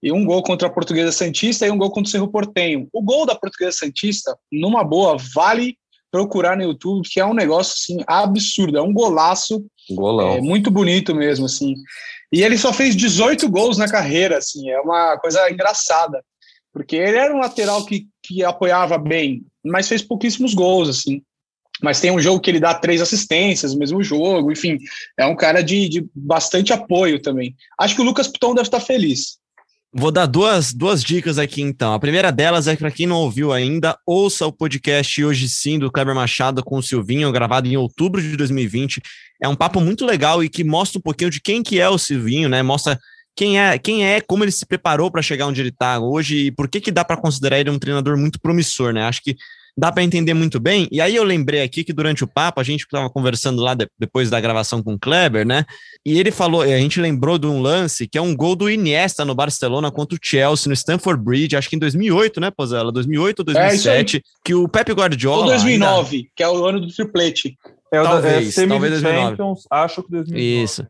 E um gol contra a Portuguesa Santista e um gol contra o Cerro Portenho. O gol da Portuguesa Santista, numa boa, vale procurar no YouTube, que é um negócio assim absurdo, é um golaço, Golão. É, muito bonito mesmo assim. E ele só fez 18 gols na carreira, assim, é uma coisa engraçada, porque ele era um lateral que, que apoiava bem, mas fez pouquíssimos gols, assim. Mas tem um jogo que ele dá três assistências no mesmo jogo, enfim, é um cara de, de bastante apoio também. Acho que o Lucas Piton deve estar feliz. Vou dar duas, duas dicas aqui então. A primeira delas é para quem não ouviu ainda, ouça o podcast Hoje Sim do Kleber Machado com o Silvinho, gravado em outubro de 2020. É um papo muito legal e que mostra um pouquinho de quem que é o Silvinho, né? Mostra quem é, quem é, como ele se preparou para chegar onde ele está hoje e por que que dá para considerar ele um treinador muito promissor, né? Acho que dá para entender muito bem. E aí eu lembrei aqui que durante o papo, a gente estava conversando lá de, depois da gravação com o Kleber, né? E ele falou, a gente lembrou de um lance que é um gol do Iniesta no Barcelona contra o Chelsea no Stamford Bridge, acho que em 2008, né, Pozella? 2008 ou 2007, é que o Pepe Guardiola... Ou 2009, ainda... que é o ano do triplete. É, talvez, é, talvez 2009. Champions, acho que 2009. Isso.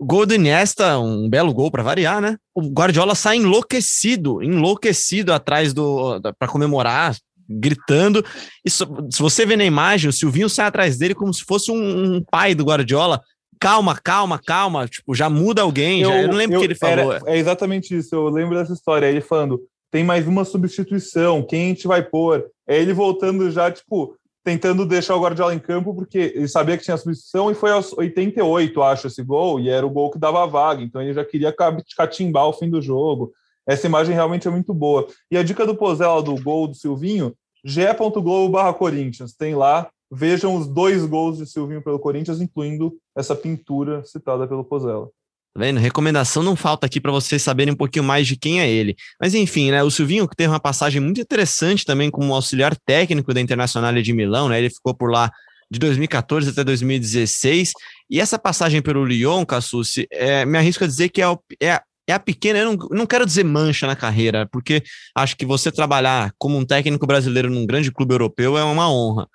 Gol do Iniesta, um belo gol para variar, né? O Guardiola sai enlouquecido, enlouquecido atrás do para comemorar, gritando. E se você vê na imagem, o Silvinho sai atrás dele como se fosse um, um pai do Guardiola. Calma, calma, calma. Tipo, já muda alguém. Eu, já, eu não lembro o que ele falou. Era, é exatamente isso. Eu lembro dessa história. Ele falando: tem mais uma substituição. Quem a gente vai pôr? É ele voltando já, tipo, tentando deixar o Guardiola em campo, porque ele sabia que tinha substituição e foi aos 88, acho, esse gol, e era o gol que dava a vaga. Então ele já queria catimbar o fim do jogo. Essa imagem realmente é muito boa. E a dica do Pozella do gol do Silvinho, ge.globo barra Corinthians. Tem lá, vejam os dois gols de Silvinho pelo Corinthians, incluindo essa pintura citada pelo Pozella. Tá vendo? Recomendação não falta aqui para vocês saberem um pouquinho mais de quem é ele. Mas enfim, né? O Silvinho que teve uma passagem muito interessante também como auxiliar técnico da Internacional de Milão, né? Ele ficou por lá de 2014 até 2016. E essa passagem pelo Lyon, Cassucci, é, me arrisco a dizer que é, é é a pequena, eu não, não quero dizer mancha na carreira, porque acho que você trabalhar como um técnico brasileiro num grande clube europeu é uma honra.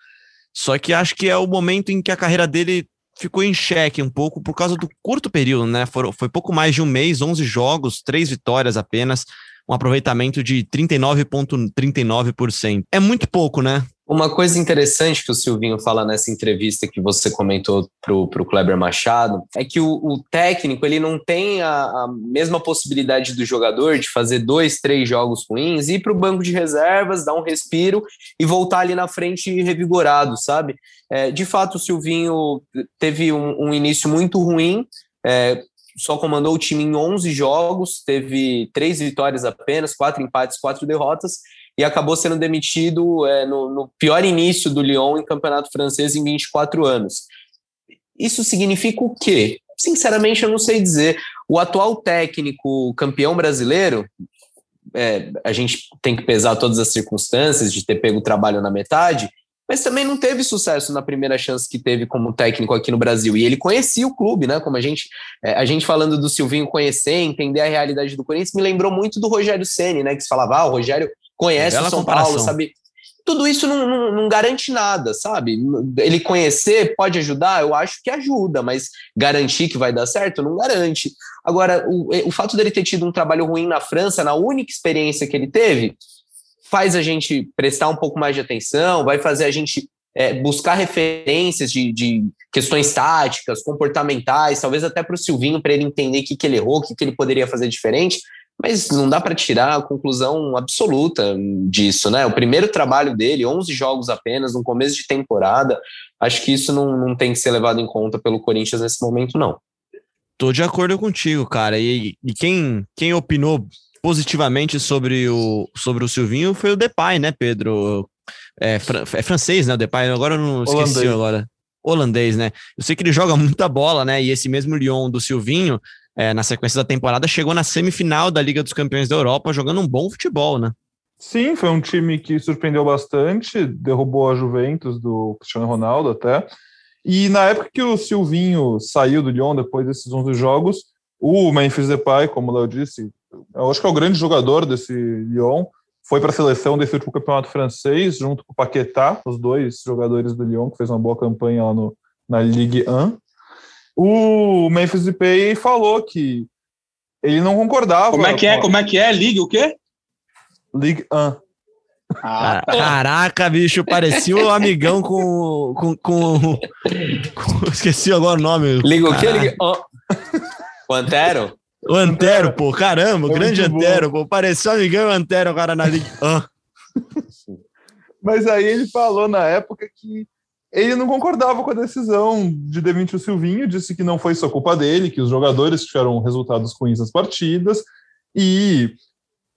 Só que acho que é o momento em que a carreira dele ficou em xeque um pouco por causa do curto período, né? Foi, foi pouco mais de um mês, 11 jogos, três vitórias apenas, um aproveitamento de 39,39%. ,39%. É muito pouco, né? Uma coisa interessante que o Silvinho fala nessa entrevista que você comentou para o Kleber Machado é que o, o técnico ele não tem a, a, mesma possibilidade do jogador de fazer dois, três jogos ruins, ir para o banco de reservas, dar um respiro e voltar ali na frente revigorado, sabe? É, de fato, o Silvinho teve um, um início muito ruim, é, só comandou o time em 11 jogos, teve três vitórias apenas, quatro empates, quatro derrotas, e acabou sendo demitido é, no, no, pior início do Lyon em campeonato francês em 24 anos. Isso significa o quê? Sinceramente, eu não sei dizer. O atual técnico campeão brasileiro, é, a gente tem que pesar todas as circunstâncias de ter pego o trabalho na metade, mas também não teve sucesso na primeira chance que teve como técnico aqui no Brasil. E ele conhecia o clube, né? Como a gente, é, a gente falando do Silvinho conhecer, entender a realidade do Corinthians, me lembrou muito do Rogério Ceni, né? Que se falava, ah, o Rogério conhece Bela o São comparação. Paulo, sabe? Tudo isso não, não, não, garante nada, sabe? Ele conhecer pode ajudar? Eu acho que ajuda, mas garantir que vai dar certo? Não garante. Agora, o, o fato dele ter tido um trabalho ruim na França, na única experiência que ele teve, faz a gente prestar um pouco mais de atenção, vai fazer a gente é, buscar referências de, de, questões táticas, comportamentais, talvez até para o Silvinho, para ele entender o que, que ele errou, o que, que ele poderia fazer diferente mas não dá para tirar a conclusão absoluta disso, né? O primeiro trabalho dele, 11 jogos apenas, no começo de temporada, acho que isso não, não tem que ser levado em conta pelo Corinthians nesse momento, não. Tô de acordo contigo, cara. E, e quem, quem opinou positivamente sobre o, sobre o Silvinho foi o Depay, né, Pedro? É, é francês, né, o Depay? Agora eu não esqueci Holandês. agora. Holandês, né? Eu sei que ele joga muita bola, né? E esse mesmo Lyon do Silvinho, é, na sequência da temporada, chegou na semifinal da Liga dos Campeões da Europa, jogando um bom futebol, né? Sim, foi um time que surpreendeu bastante, derrubou a Juventus do Cristiano Ronaldo até. E na época que o Silvinho saiu do Lyon, depois desses 11 jogos, o Memphis Depay, como o Léo disse, eu acho que é o grande jogador desse Lyon, foi para a seleção desse último campeonato francês, junto com o Paquetá, os dois jogadores do Lyon, que fez uma boa campanha lá no, na Ligue 1. O Memphis Depay falou que ele não concordava. Como é que é? Como é que é? Ligue o quê? Ligue 1. Ah, tá. Caraca, bicho, parecia o um amigão com, com, com, com, Esqueci agora o nome. Liga o quê? Liga... Oh. O Antero? O Antero, pô, caramba, o grande Antero, pô, pareceu um amigão Antero agora na Liga. Ah. Mas aí ele falou na época que ele não concordava com a decisão de demitir o Silvinho, disse que não foi só culpa dele, que os jogadores tiveram resultados ruins nas partidas, e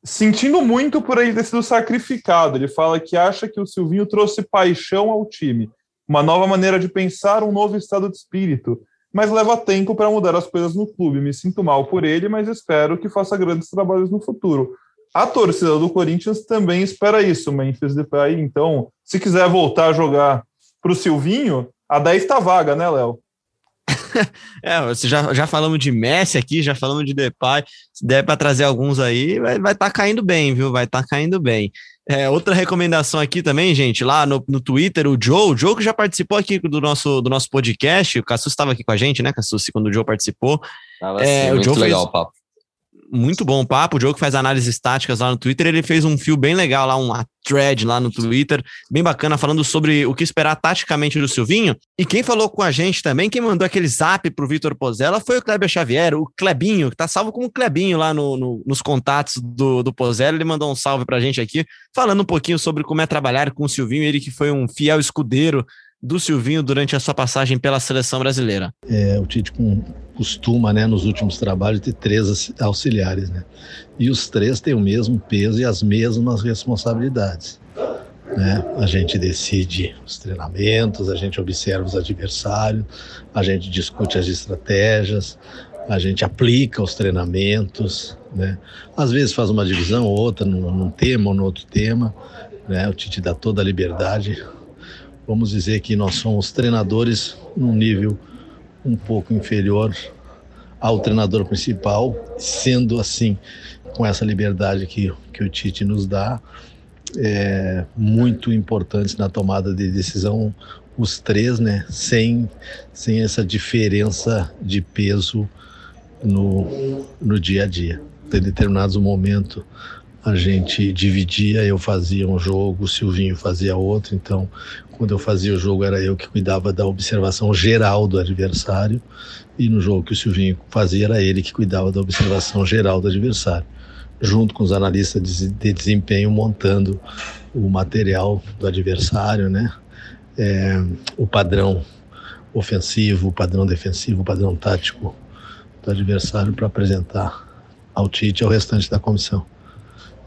sentindo muito por ele ter sido sacrificado. Ele fala que acha que o Silvinho trouxe paixão ao time, uma nova maneira de pensar, um novo estado de espírito. Mas leva tempo para mudar as coisas no clube. Me sinto mal por ele, mas espero que faça grandes trabalhos no futuro. A torcida do Corinthians também espera isso, Memphis Depay. Então, se quiser voltar a jogar para o Silvinho, a 10 está vaga, né, Léo? é, você já, já falamos de Messi aqui, já falamos de Depay. Se der para trazer alguns aí, vai estar vai tá caindo bem, viu? Vai estar tá caindo bem. É, outra recomendação aqui também, gente, lá no, no Twitter, o Joe, o Joe que já participou aqui do nosso, do nosso podcast, o Cassus estava aqui com a gente, né, Cassus, quando o Joe participou. Tava é, assim, o Joe legal fez, o papo muito bom o papo. O que faz análises táticas lá no Twitter, ele fez um fio bem legal lá, uma thread lá no Twitter, bem bacana, falando sobre o que esperar taticamente do Silvinho. E quem falou com a gente também, quem mandou aquele zap pro Vitor Pozella foi o Kleber Xavier, o Klebinho, que tá salvo como Klebinho lá no, no, nos contatos do, do Pozella. Ele mandou um salve pra gente aqui, falando um pouquinho sobre como é trabalhar com o Silvinho, ele que foi um fiel escudeiro do Silvinho durante a sua passagem pela seleção brasileira? É, o Tite com, costuma, né, nos últimos trabalhos, ter três auxiliares, né? E os três têm o mesmo peso e as mesmas responsabilidades. Né? A gente decide os treinamentos, a gente observa os adversários, a gente discute as estratégias, a gente aplica os treinamentos, né? Às vezes faz uma divisão ou outra num, num tema ou no outro tema, né? O Tite dá toda a liberdade vamos dizer que nós somos treinadores num nível um pouco inferior ao treinador principal, sendo assim, com essa liberdade que, que o Tite nos dá, é, muito importantes na tomada de decisão, os três, né, sem, sem essa diferença de peso no, no dia a dia. Em determinados momentos, a gente dividia, eu fazia um jogo, o Silvinho fazia outro, então quando eu fazia o jogo, era eu que cuidava da observação geral do adversário, e no jogo que o Silvinho fazia, era ele que cuidava da observação geral do adversário, junto com os analistas de desempenho montando o material do adversário, né? É, o padrão ofensivo, o padrão defensivo, o padrão tático do adversário para apresentar ao Tite e ao restante da comissão.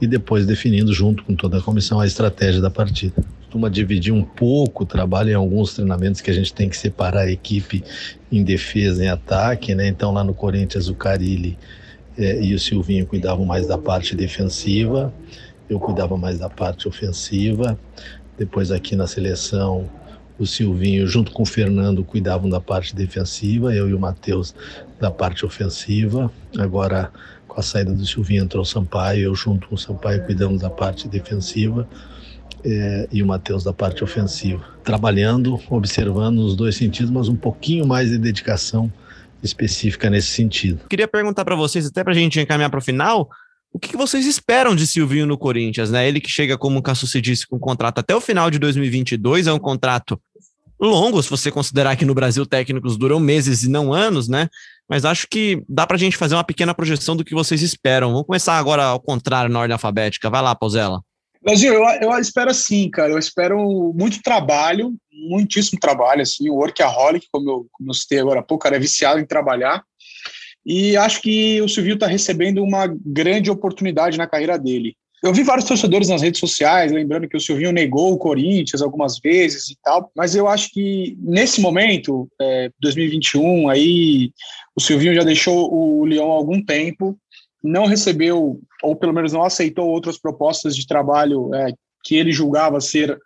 E depois definindo junto com toda a comissão a estratégia da partida costuma dividir um pouco o trabalho em alguns treinamentos que a gente tem que separar a equipe em defesa e ataque, né? Então lá no Corinthians o Carilli é, e o Silvinho cuidavam mais da parte defensiva, eu cuidava mais da parte ofensiva. Depois aqui na seleção o Silvinho junto com o Fernando cuidavam da parte defensiva, eu e o Matheus da parte ofensiva. Agora com a saída do Silvinho entrou o Sampaio, eu junto com o Sampaio cuidamos da parte defensiva é, e o Matheus da parte ofensiva. Trabalhando, observando nos dois sentidos, mas um pouquinho mais de dedicação específica nesse sentido. Queria perguntar para vocês, até para a gente encaminhar para o final, o que, que, vocês esperam de Silvinho no Corinthians, né? Ele que chega, como o Cassucci disse, com um contrato até o final de 2022, é um contrato longo, se você considerar que no Brasil técnicos duram meses e não anos, né? Mas acho que dá para a gente fazer uma pequena projeção do que vocês esperam. Vamos começar agora ao contrário, na ordem alfabética. Vai lá, Pozella. Brasil, eu, eu espero assim, cara. Eu espero muito trabalho, muitíssimo trabalho, assim, o workaholic, como eu, como eu citei agora há pouco, cara, é viciado em trabalhar. E acho que o Silvio está recebendo uma grande oportunidade na carreira dele. Eu vi vários torcedores nas redes sociais, lembrando que o Silvinho negou o Corinthians algumas vezes e tal, mas eu acho que nesse momento, é, 2021, aí o Silvinho já deixou o Leão há algum tempo, não recebeu, ou pelo menos não aceitou outras propostas de trabalho é, que ele julgava ser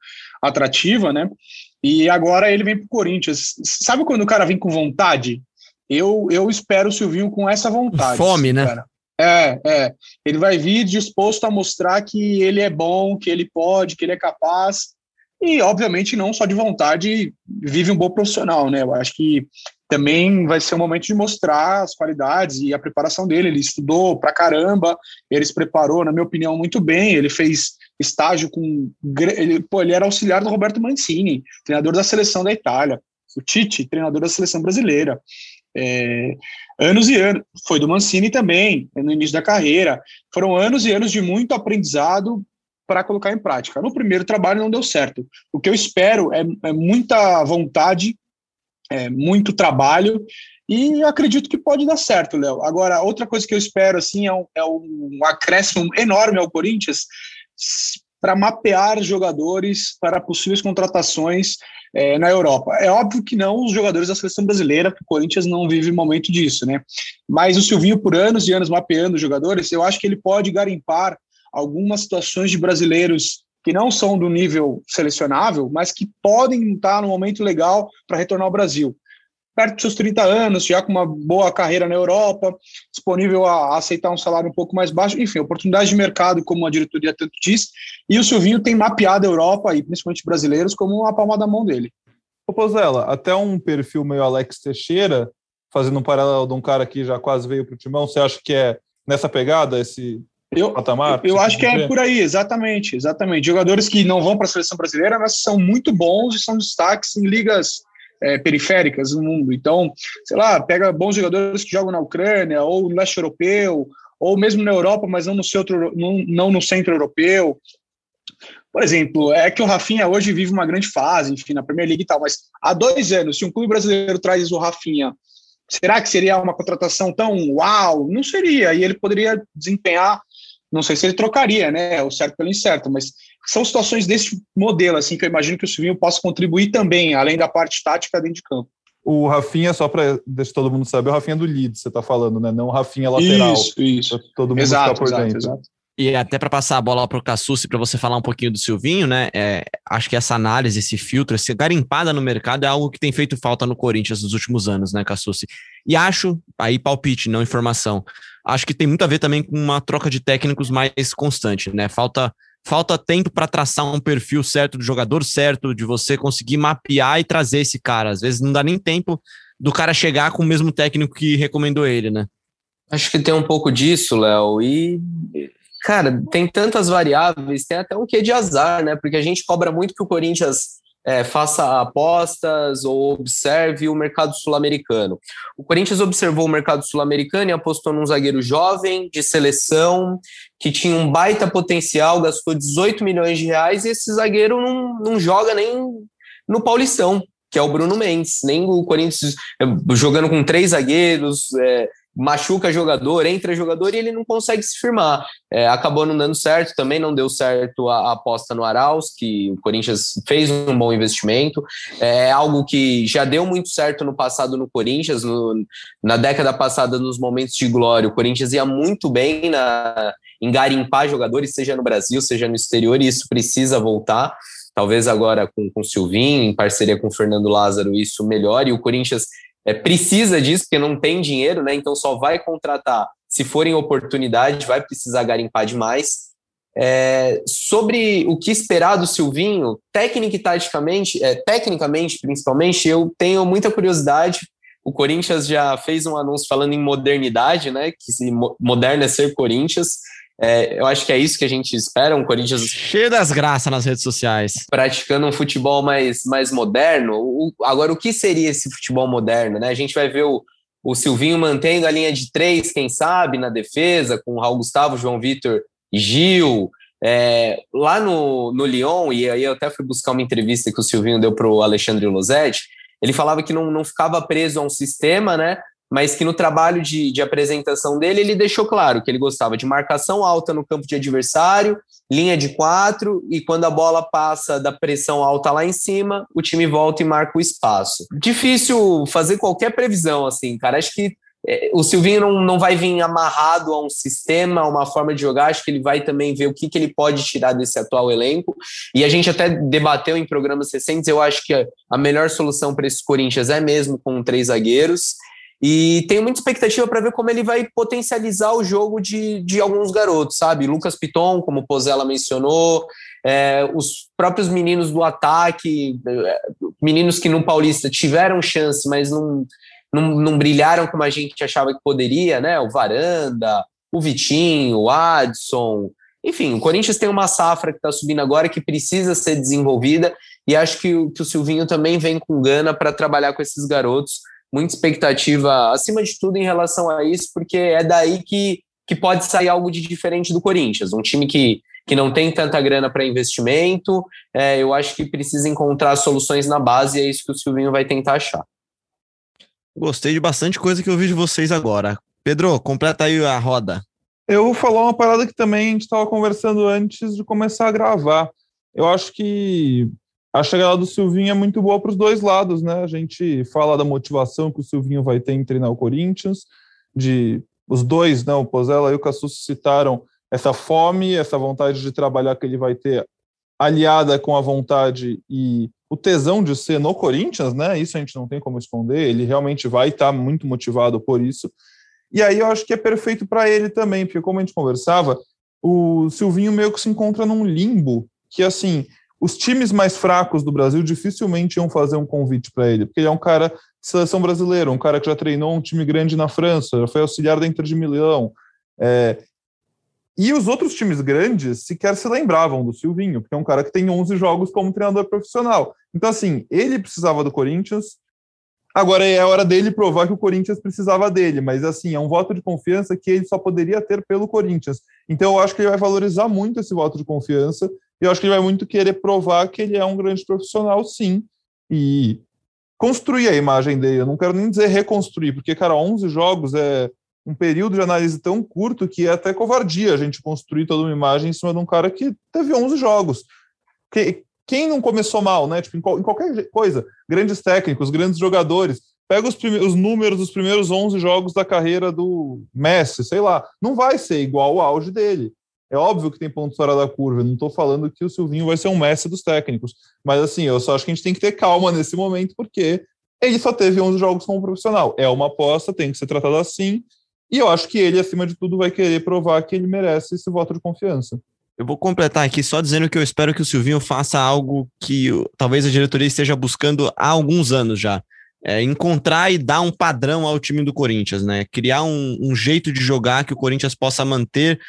atrativa, né? E agora ele vem para o Corinthians. Sabe quando o cara vem com vontade? Eu, eu espero o Silvinho com essa vontade. Fome, né? Cara. É, é. Ele vai vir disposto a mostrar que ele é bom, que ele pode, que ele é capaz. E, obviamente, não só de vontade, vive um bom profissional, né? Eu acho que também vai ser um momento de mostrar as qualidades e a preparação dele. Ele estudou pra caramba, ele se preparou, na minha opinião, muito bem. Ele fez estágio com. Ele, pô, ele era auxiliar do Roberto Mancini, treinador da seleção da Itália. O Tite, treinador da seleção brasileira. É, anos e anos, foi do Mancini também, no início da carreira. Foram anos e anos de muito aprendizado para colocar em prática. No primeiro trabalho não deu certo. O que eu espero é, é muita vontade, é, muito trabalho, e acredito que pode dar certo, Léo. Agora, outra coisa que eu espero assim é um, é um acréscimo enorme ao Corinthians para mapear jogadores para possíveis contratações é, na Europa. É óbvio que não os jogadores da seleção brasileira, porque o Corinthians não vive momento disso, né? Mas o Silvinho, por anos e anos mapeando jogadores, eu acho que ele pode garimpar algumas situações de brasileiros que não são do nível selecionável, mas que podem estar no momento legal para retornar ao Brasil. Perto dos seus 30 anos, já com uma boa carreira na Europa, disponível a, aceitar um salário um pouco mais baixo, enfim, oportunidade de mercado, como a diretoria tanto diz, e o Silvinho tem mapeado a Europa, e principalmente brasileiros, como uma palma da mão dele. Ô, Pozella, até um perfil meio Alex Teixeira, fazendo um paralelo de um cara que já quase veio para o Timão, você acha que é nessa pegada, esse eu, patamar? Eu, acho que é por aí, exatamente, exatamente. Jogadores que não vão para a seleção brasileira, mas são muito bons e são destaques em ligas é, periféricas no mundo. Então, sei lá, pega bons jogadores que jogam na Ucrânia ou no leste europeu, ou mesmo na Europa, mas não no centro, não, não no centro europeu. Por exemplo, é que o Rafinha hoje vive uma grande fase, enfim, na Premier League e tal, mas há dois anos, se um clube brasileiro traz o Rafinha, será que seria uma contratação tão uau? Não seria, e ele poderia desempenhar, não sei se ele trocaria, né, o certo pelo incerto, mas são situações desse modelo, assim, que eu imagino que o Silvinho possa contribuir também, além da parte tática dentro de campo. O Rafinha, só para deixar todo mundo saber, o Rafinha do Leeds, você está falando, né? Não o Rafinha lateral. Isso, isso. Todo mundo exato, está por exato, dentro. Exato. E até para passar a bola para o Cassucci, para você falar um pouquinho do Silvinho, né? É, acho que essa análise, esse filtro, essa garimpada no mercado é algo que tem feito falta no Corinthians nos últimos anos, né, Cassucci? E acho, aí palpite, não informação, acho que tem muito a ver também com uma troca de técnicos mais constante, né? Falta falta tempo para traçar um perfil certo do jogador certo, de você conseguir mapear e trazer esse cara. Às vezes não dá nem tempo do cara chegar com o mesmo técnico que recomendou ele, né? Acho que tem um pouco disso, Léo. E, cara, tem tantas variáveis, tem até um quê de azar, né? Porque a gente cobra muito que o Corinthians é, faça apostas ou observe o mercado sul-americano. O Corinthians observou o mercado sul-americano e apostou num zagueiro jovem, de seleção, que tinha um baita potencial, gastou 18 milhões de reais, e esse zagueiro não, não joga nem no Paulistão, que é o Bruno Mendes. Nem o Corinthians é, jogando com três zagueiros, é, machuca jogador, entra jogador e ele não consegue se firmar. É, acabou não dando certo, também não deu certo a, a, aposta no Arauz, que o Corinthians fez um bom investimento. É algo que já deu muito certo no passado no Corinthians, no, na década passada, nos momentos de glória, o Corinthians ia muito bem na, em garimpar jogadores, seja no Brasil, seja no exterior, e isso precisa voltar. Talvez agora com, com o Silvinho, em parceria com o Fernando Lázaro, isso melhore. E o Corinthians é, precisa disso, porque não tem dinheiro, né? Então só vai contratar se forem oportunidade, vai precisar garimpar demais. É, sobre o que esperar do Silvinho, técnica e taticamente, é, tecnicamente principalmente, eu tenho muita curiosidade. O Corinthians já fez um anúncio falando em modernidade, né? Que se moderno é ser Corinthians. É, eu acho que é isso que a gente espera, um Corinthians... Cheio das graças nas redes sociais. Praticando um futebol mais, mais moderno. O, agora, o que seria esse futebol moderno? Né? A gente vai ver o, o Silvinho mantendo a linha de três, quem sabe, na defesa, com o Raul Gustavo, João Vitor Gil. É, lá no, no Lyon, e aí eu até fui buscar uma entrevista que o Silvinho deu para o Alexandre Losetti, ele falava que não, não ficava preso a um sistema, né? Mas que no trabalho de, de apresentação dele, ele deixou claro que ele gostava de marcação alta no campo de adversário, linha de quatro, e quando a bola passa da pressão alta lá em cima, o time volta e marca o espaço. Difícil fazer qualquer previsão, assim, cara. Acho que é, o Silvinho não, não vai vir amarrado a um sistema, a uma forma de jogar, acho que ele vai também ver o que, que ele pode tirar desse atual elenco. E a gente até debateu em programas recentes, eu acho que a, melhor solução para esses Corinthians é mesmo com três zagueiros. E tenho muita expectativa para ver como ele vai potencializar o jogo de, de alguns garotos, sabe? Lucas Piton, como o Pozella mencionou, é, os próprios meninos do ataque, é, meninos que no Paulista tiveram chance, mas não não, não brilharam como a gente achava que poderia, né? O Varanda, o Vitinho, o Adson. Enfim, o Corinthians tem uma safra que está subindo agora que precisa ser desenvolvida e acho que o, que o Silvinho também vem com gana para trabalhar com esses garotos. Muita expectativa, acima de tudo, em relação a isso, porque é daí que, que pode sair algo de diferente do Corinthians. Um time que, que não tem tanta grana para investimento, é, eu acho que precisa encontrar soluções na base e é isso que o Silvinho vai tentar achar. Gostei de bastante coisa que eu vi de vocês agora. Pedro, completa aí a roda. Eu vou falar uma parada que também a gente estava conversando antes de começar a gravar. Eu acho que a chegada do Silvinho é muito boa para os dois lados, né? A gente fala da motivação que o Silvinho vai ter em treinar o Corinthians, de os dois, né? O Pozella e o Cassus citaram essa fome, essa vontade de trabalhar que ele vai ter aliada com a vontade e o tesão de ser no Corinthians, né? Isso a gente não tem como esconder. Ele realmente vai estar muito motivado por isso. E aí eu acho que é perfeito para ele também, porque como a gente conversava, o Silvinho meio que se encontra num limbo que assim, os times mais fracos do Brasil dificilmente iam fazer um convite para ele, porque ele é um cara de seleção brasileira, um cara que já treinou um time grande na França, já foi auxiliar da Inter de Milão. É, e os outros times grandes sequer se lembravam do Silvinho, porque é um cara que tem 11 jogos como treinador profissional. Então, assim, ele precisava do Corinthians. Agora é a hora dele provar que o Corinthians precisava dele, mas assim, é um voto de confiança que ele só poderia ter pelo Corinthians. Então eu acho que ele vai valorizar muito esse voto de confiança eu acho que ele vai muito querer provar que ele é um grande profissional, sim, e construir a imagem dele. Eu não quero nem dizer reconstruir, porque, cara, 11 jogos é um período de análise tão curto que é até covardia a gente construir toda uma imagem em cima de um cara que teve 11 jogos. Que, quem não começou mal, né? Tipo, em, qual, em qualquer coisa, grandes técnicos, grandes jogadores, pega os, os, números dos primeiros 11 jogos da carreira do Messi, sei lá, não vai ser igual ao auge dele. É óbvio que tem pontos fora da curva, não estou falando que o Silvinho vai ser um Messi dos técnicos, mas assim, eu só acho que a gente tem que ter calma nesse momento, porque ele só teve 11 jogos como profissional. É uma aposta, tem que ser tratado assim, e eu acho que ele, acima de tudo, vai querer provar que ele merece esse voto de confiança. Eu vou completar aqui só dizendo que eu espero que o Silvinho faça algo que talvez a diretoria esteja buscando há alguns anos já. É encontrar e dar um padrão ao time do Corinthians, né? Criar um, um jeito de jogar que o Corinthians possa manter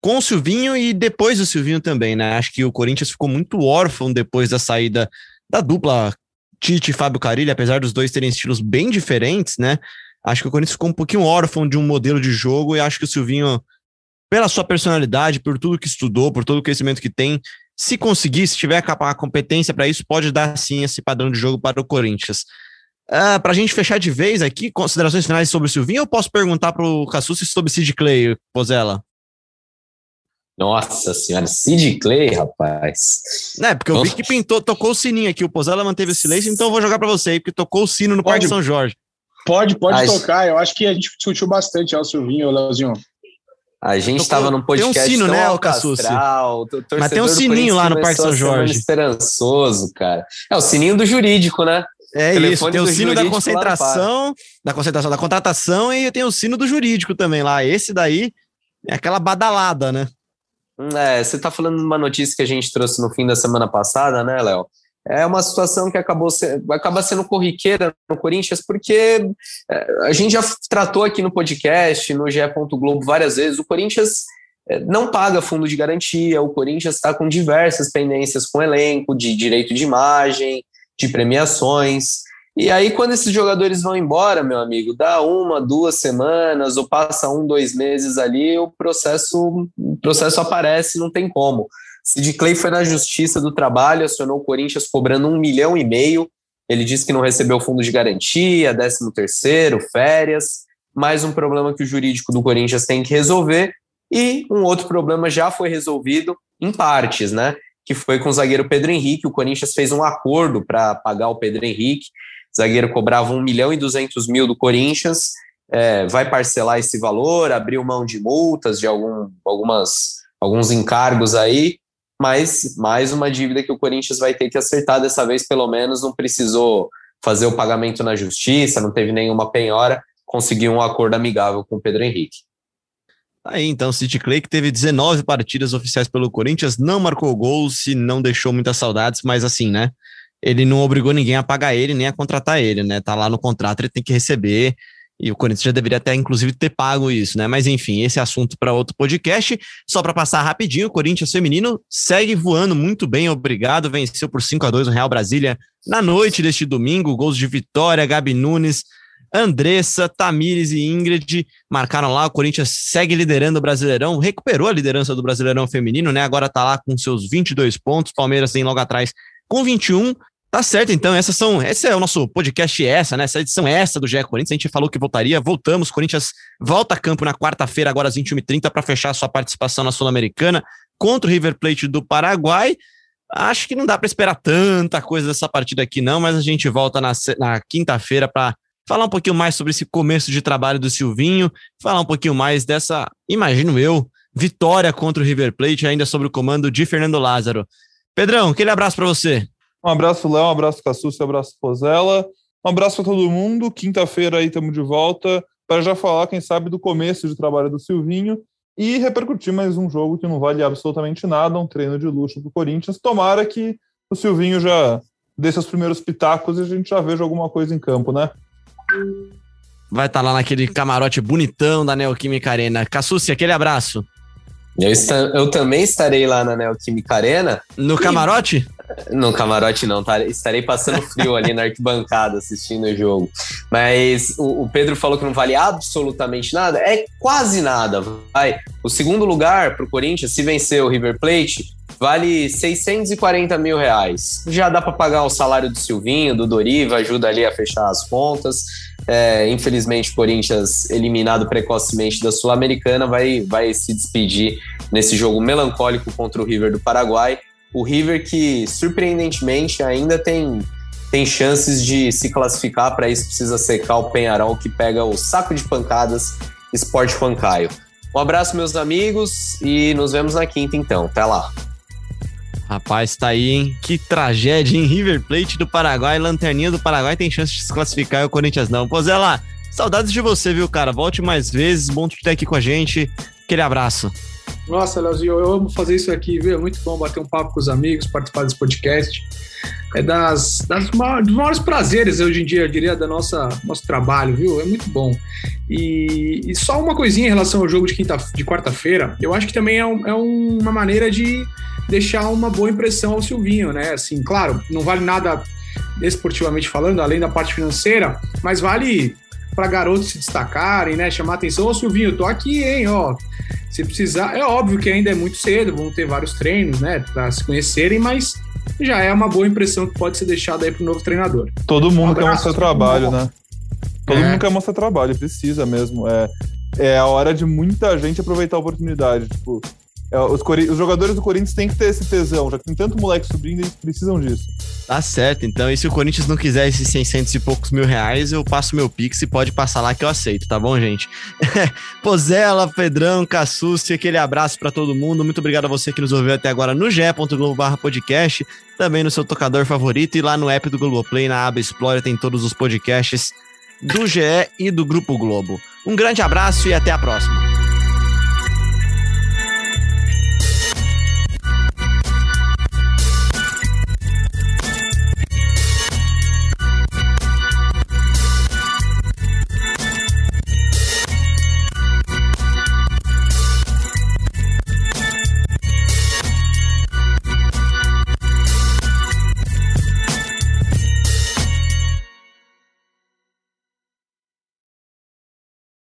com o Silvinho e depois do Silvinho também, né? Acho que o Corinthians ficou muito órfão depois da saída da dupla Tite e Fábio Carilli, apesar dos dois terem estilos bem diferentes, né? Acho que o Corinthians ficou um pouquinho órfão de um modelo de jogo e acho que o Silvinho, pela sua personalidade, por tudo que estudou, por todo o conhecimento que tem, se conseguir, se tiver a competência para isso, pode dar sim esse padrão de jogo para o Corinthians. Ah, para a gente fechar de vez aqui, considerações finais sobre o Silvinho, eu posso perguntar para o Cassucci sobre Sid Clay, Pozella? Nossa senhora, Sid Clay, rapaz. É, porque eu vi que pintou, tocou o sininho aqui, o Pozella manteve o silêncio, então eu vou jogar para você aí, porque tocou o sino no Parque São Jorge. Pode, pode tocar. Eu acho que a gente discutiu bastante, ó, Silvinho, Leozinho. A gente estava num podcast tem um sino, né, o Mas tem um sininho lá no Parque São Jorge. Esperançoso, cara. É o sininho do jurídico, né? É isso, tem o sino da concentração, da concentração, da contratação e tem o sino do jurídico também lá. Esse daí é aquela badalada, né? É, você tá falando de uma notícia que a gente trouxe no fim da semana passada, né, Léo? é uma situação que acabou se, acaba sendo corriqueira no Corinthians, porque é, a gente já tratou aqui no podcast, no GE. Globo várias vezes, o Corinthians é, não paga fundo de garantia, o Corinthians está com diversas pendências com elenco, de direito de imagem, de premiações, E aí, quando esses jogadores vão embora, meu amigo, dá uma, duas semanas, ou passa um, dois meses ali, o processo, o processo aparece, não tem como. Sid Clay foi na Justiça do Trabalho, acionou o Corinthians cobrando um milhão e meio. Ele disse que não recebeu fundo de garantia, décimo terceiro, férias. Mais um problema que o jurídico do Corinthians tem que resolver. E um outro problema já foi resolvido em partes, né? Que foi com o zagueiro Pedro Henrique. O Corinthians fez um acordo para pagar o Pedro Henrique zagueiro cobrava 1 milhão e 200 mil do Corinthians, é, vai parcelar esse valor, abriu mão de multas, de algum, algumas, alguns encargos aí, mas mais uma dívida que o Corinthians vai ter que acertar dessa vez, pelo menos não precisou fazer o pagamento na justiça, não teve nenhuma penhora, conseguiu um acordo amigável com o Pedro Henrique. Aí então, City Clay, que teve 19 partidas oficiais pelo Corinthians, não marcou gols e não deixou muitas saudades, mas assim, né? Ele não obrigou ninguém a pagar ele nem a contratar ele, né? Tá lá no contrato, ele tem que receber. E o Corinthians já deveria até, inclusive, ter pago isso, né? Mas enfim, esse assunto para outro podcast. Só para passar rapidinho, o Corinthians feminino segue voando muito bem, obrigado. Venceu por 5 a 2 no Real Brasília na noite deste domingo. Gols de Vitória, Gabi Nunes, Andressa, Tamires e Ingrid marcaram lá. O Corinthians segue liderando o Brasileirão, recuperou a liderança do Brasileirão feminino, né? Agora tá lá com seus 22 pontos. Palmeiras tem logo atrás com 21. Tá certo, então, essas são. Esse é o nosso podcast, essa, né? Essa edição essa do GE Corinthians. A gente falou que voltaria, voltamos. Corinthians volta a campo na quarta-feira, agora às 21h30, para fechar sua participação na Sul-Americana contra o River Plate do Paraguai. Acho que não dá para esperar tanta coisa dessa partida aqui, não, mas a gente volta na, na quinta-feira para falar um pouquinho mais sobre esse começo de trabalho do Silvinho, falar um pouquinho mais dessa, imagino eu, vitória contra o River Plate, ainda sobre o comando de Fernando Lázaro. Pedrão, aquele abraço para você. Um abraço, Léo, um abraço, Cassucci, um abraço, Pozella. Um abraço para todo mundo. Quinta-feira aí estamos de volta para já falar, quem sabe, do começo de trabalho do Silvinho e repercutir mais um jogo que não vale absolutamente nada, um treino de luxo para o Corinthians. Tomara que o Silvinho já dê seus primeiros pitacos e a gente já veja alguma coisa em campo, né? Vai estar tá lá naquele camarote bonitão da Neoquímica Arena. Cassucci, aquele abraço. Eu, está, eu também estarei lá na Neoquímica Arena. No e... No camarote não, tá? Estarei passando frio ali na arquibancada assistindo o jogo. Mas o, o, Pedro falou que não vale absolutamente nada. É quase nada, vai. O segundo lugar para o Corinthians, se vencer o River Plate, vale 640 mil reais. Já dá para pagar o salário do Silvinho, do Doriva, ajuda ali a fechar as contas. É, infelizmente, o Corinthians, eliminado precocemente da Sul-Americana, vai, vai se despedir nesse jogo melancólico contra o River do Paraguai. O River que, surpreendentemente, ainda tem, tem chances de se classificar. Para isso, precisa secar o Penharol, que pega o saco de pancadas Esporte Fancaio. Um abraço, meus amigos, e nos vemos na quinta, então. Até lá. Rapaz, tá aí, hein? Que tragédia, hein? River Plate do Paraguai, Lanterninha do Paraguai tem chance de se classificar e o Corinthians não. Pô, Zé lá, saudades de você, viu, cara? Volte mais vezes, bom te ter aqui com a gente. Aquele abraço. Nossa, Leozinho, eu amo fazer isso aqui, viu? É muito bom bater um papo com os amigos, participar desse podcast. É das, das maiores, dos maiores prazeres hoje em dia, eu diria, da nossa nosso trabalho, viu? É muito bom. E, e só uma coisinha em relação ao jogo de, quinta, de quarta-feira, eu acho que também é, um, é uma maneira de deixar uma boa impressão ao Silvinho, né? Assim, claro, não vale nada esportivamente falando, além da parte financeira, mas vale para garotos se destacarem, né? Chamar atenção. Ô, Silvinho, tô aqui, hein? Ó, se precisar, é óbvio que ainda é muito cedo, vão ter vários treinos, né, para se conhecerem, mas já é uma boa impressão que pode ser deixada aí pro novo treinador. Todo mundo um quer mostrar trabalho, né? Todo é. mundo quer mostrar trabalho, precisa mesmo. É, é a hora de muita gente aproveitar a oportunidade. Tipo, os, os, jogadores do Corinthians têm que ter esse tesão, já que tem tanto moleque subindo, eles precisam disso. Tá certo, então, e se o Corinthians não quiser esses 600 e poucos mil reais, eu passo meu Pix e pode passar lá que eu aceito, tá bom, gente? Pozela, Pedrão, Cassucci, aquele abraço para todo mundo. Muito obrigado a você que nos ouviu até agora no ge.globo podcast, também no seu tocador favorito e lá no app do Globoplay, na aba Explore, tem todos os podcasts do GE e do Grupo Globo. Um grande abraço e até a próxima.